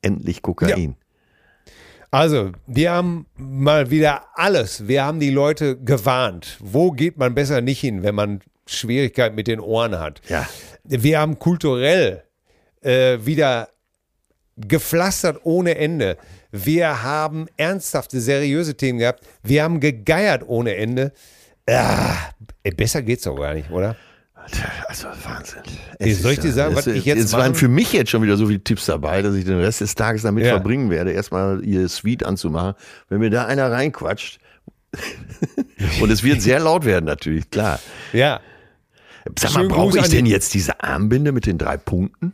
endlich Kokain. Ja. Also, wir haben mal wieder alles. Wir haben die Leute gewarnt. Wo geht man besser nicht hin, wenn man Schwierigkeiten mit den Ohren hat? Ja. Wir haben kulturell äh, wieder gepflastert ohne Ende. Wir haben ernsthafte, seriöse Themen gehabt. Wir haben gegeiert ohne Ende. Ah, besser geht's doch gar nicht, oder? Also Wahnsinn. Es soll ich dir sagen, was ich jetzt Es waren für mich jetzt schon wieder so viele Tipps dabei, dass ich den Rest des Tages damit ja. verbringen werde, erstmal ihr Suite anzumachen. Wenn mir da einer reinquatscht, und es wird sehr laut werden natürlich, klar. Ja. Sag mal, brauche ich denn jetzt diese Armbinde mit den drei Punkten?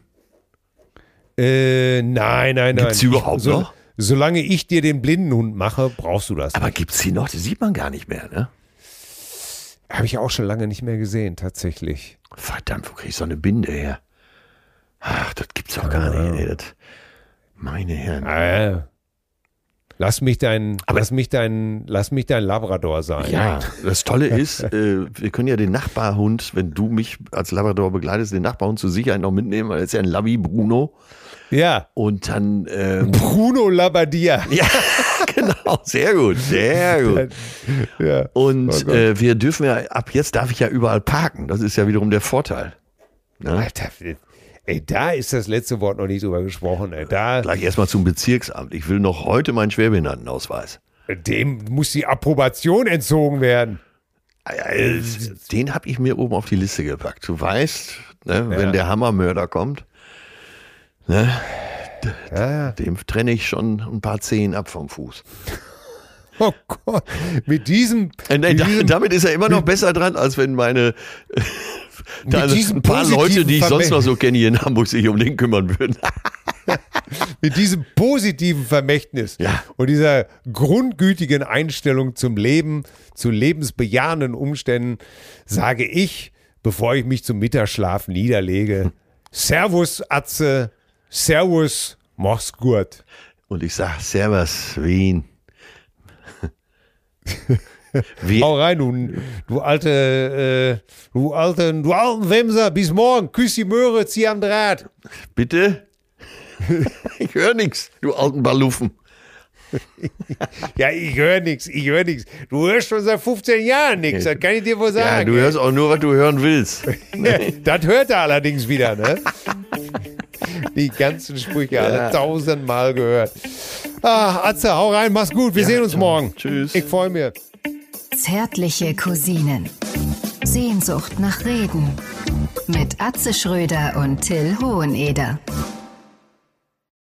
Äh, nein, nein, nein. Gibt's die überhaupt ich, so, noch? Solange ich dir den Blindenhund mache, brauchst du das. Aber gibt es die noch? Die sieht man gar nicht mehr, ne? Habe ich auch schon lange nicht mehr gesehen, tatsächlich. Verdammt, wo kriege ich so eine Binde her? Ach, das gibt's doch gar nicht. Ey, das, meine Herren. Ah, Lass mich dein, Aber lass mich dein, lass mich dein Labrador sein. Ja, das Tolle ist, äh, wir können ja den Nachbarhund, wenn du mich als Labrador begleitest, den Nachbarhund zur Sicherheit noch mitnehmen, weil er ist ja ein Labby Bruno. Ja. Und dann ähm, Bruno Labadia. Ja. genau, sehr gut, sehr gut. Ja. Und oh äh, wir dürfen ja, ab jetzt darf ich ja überall parken. Das ist ja wiederum der Vorteil. Ne? Alter, ey, da ist das letzte Wort noch nicht drüber gesprochen. Ey. Da, Gleich erstmal zum Bezirksamt. Ich will noch heute meinen Schwerbehindertenausweis. Dem muss die Approbation entzogen werden. Den habe ich mir oben auf die Liste gepackt. Du weißt, ne, ja. wenn der Hammermörder kommt, ne, ja. Dem trenne ich schon ein paar Zehen ab vom Fuß. Oh Gott, mit diesem. Äh, mit diesem damit ist er immer noch besser dran, als wenn meine. da ein paar Leute, die ich sonst noch so kenne hier in Hamburg, sich um den kümmern würden. mit diesem positiven Vermächtnis ja. und dieser grundgütigen Einstellung zum Leben, zu lebensbejahenden Umständen, sage ich, bevor ich mich zum Mittagsschlaf niederlege, Servus, Atze. Servus, mach's gut. Und ich sag Servus, Wien. Wie? Hau rein, du, du alte, äh, du alte, du alten Wemser. Bis morgen. Küss die Möhre, zieh am Draht. Bitte? ich höre nichts, du alten Balufen. ja, ich höre nichts, ich höre nichts. Du hörst schon seit 15 Jahren nichts, das kann ich dir wohl sagen. Ja, du hörst auch nur, was du hören willst. das hört er allerdings wieder, ne? Die ganzen Sprüche, ja. alle tausendmal gehört. Ah, Atze, hau rein, mach's gut, wir ja, sehen uns morgen. Tschüss. Ich freue mich. Zärtliche Cousinen. Sehnsucht nach Reden. Mit Atze Schröder und Till Hoheneder.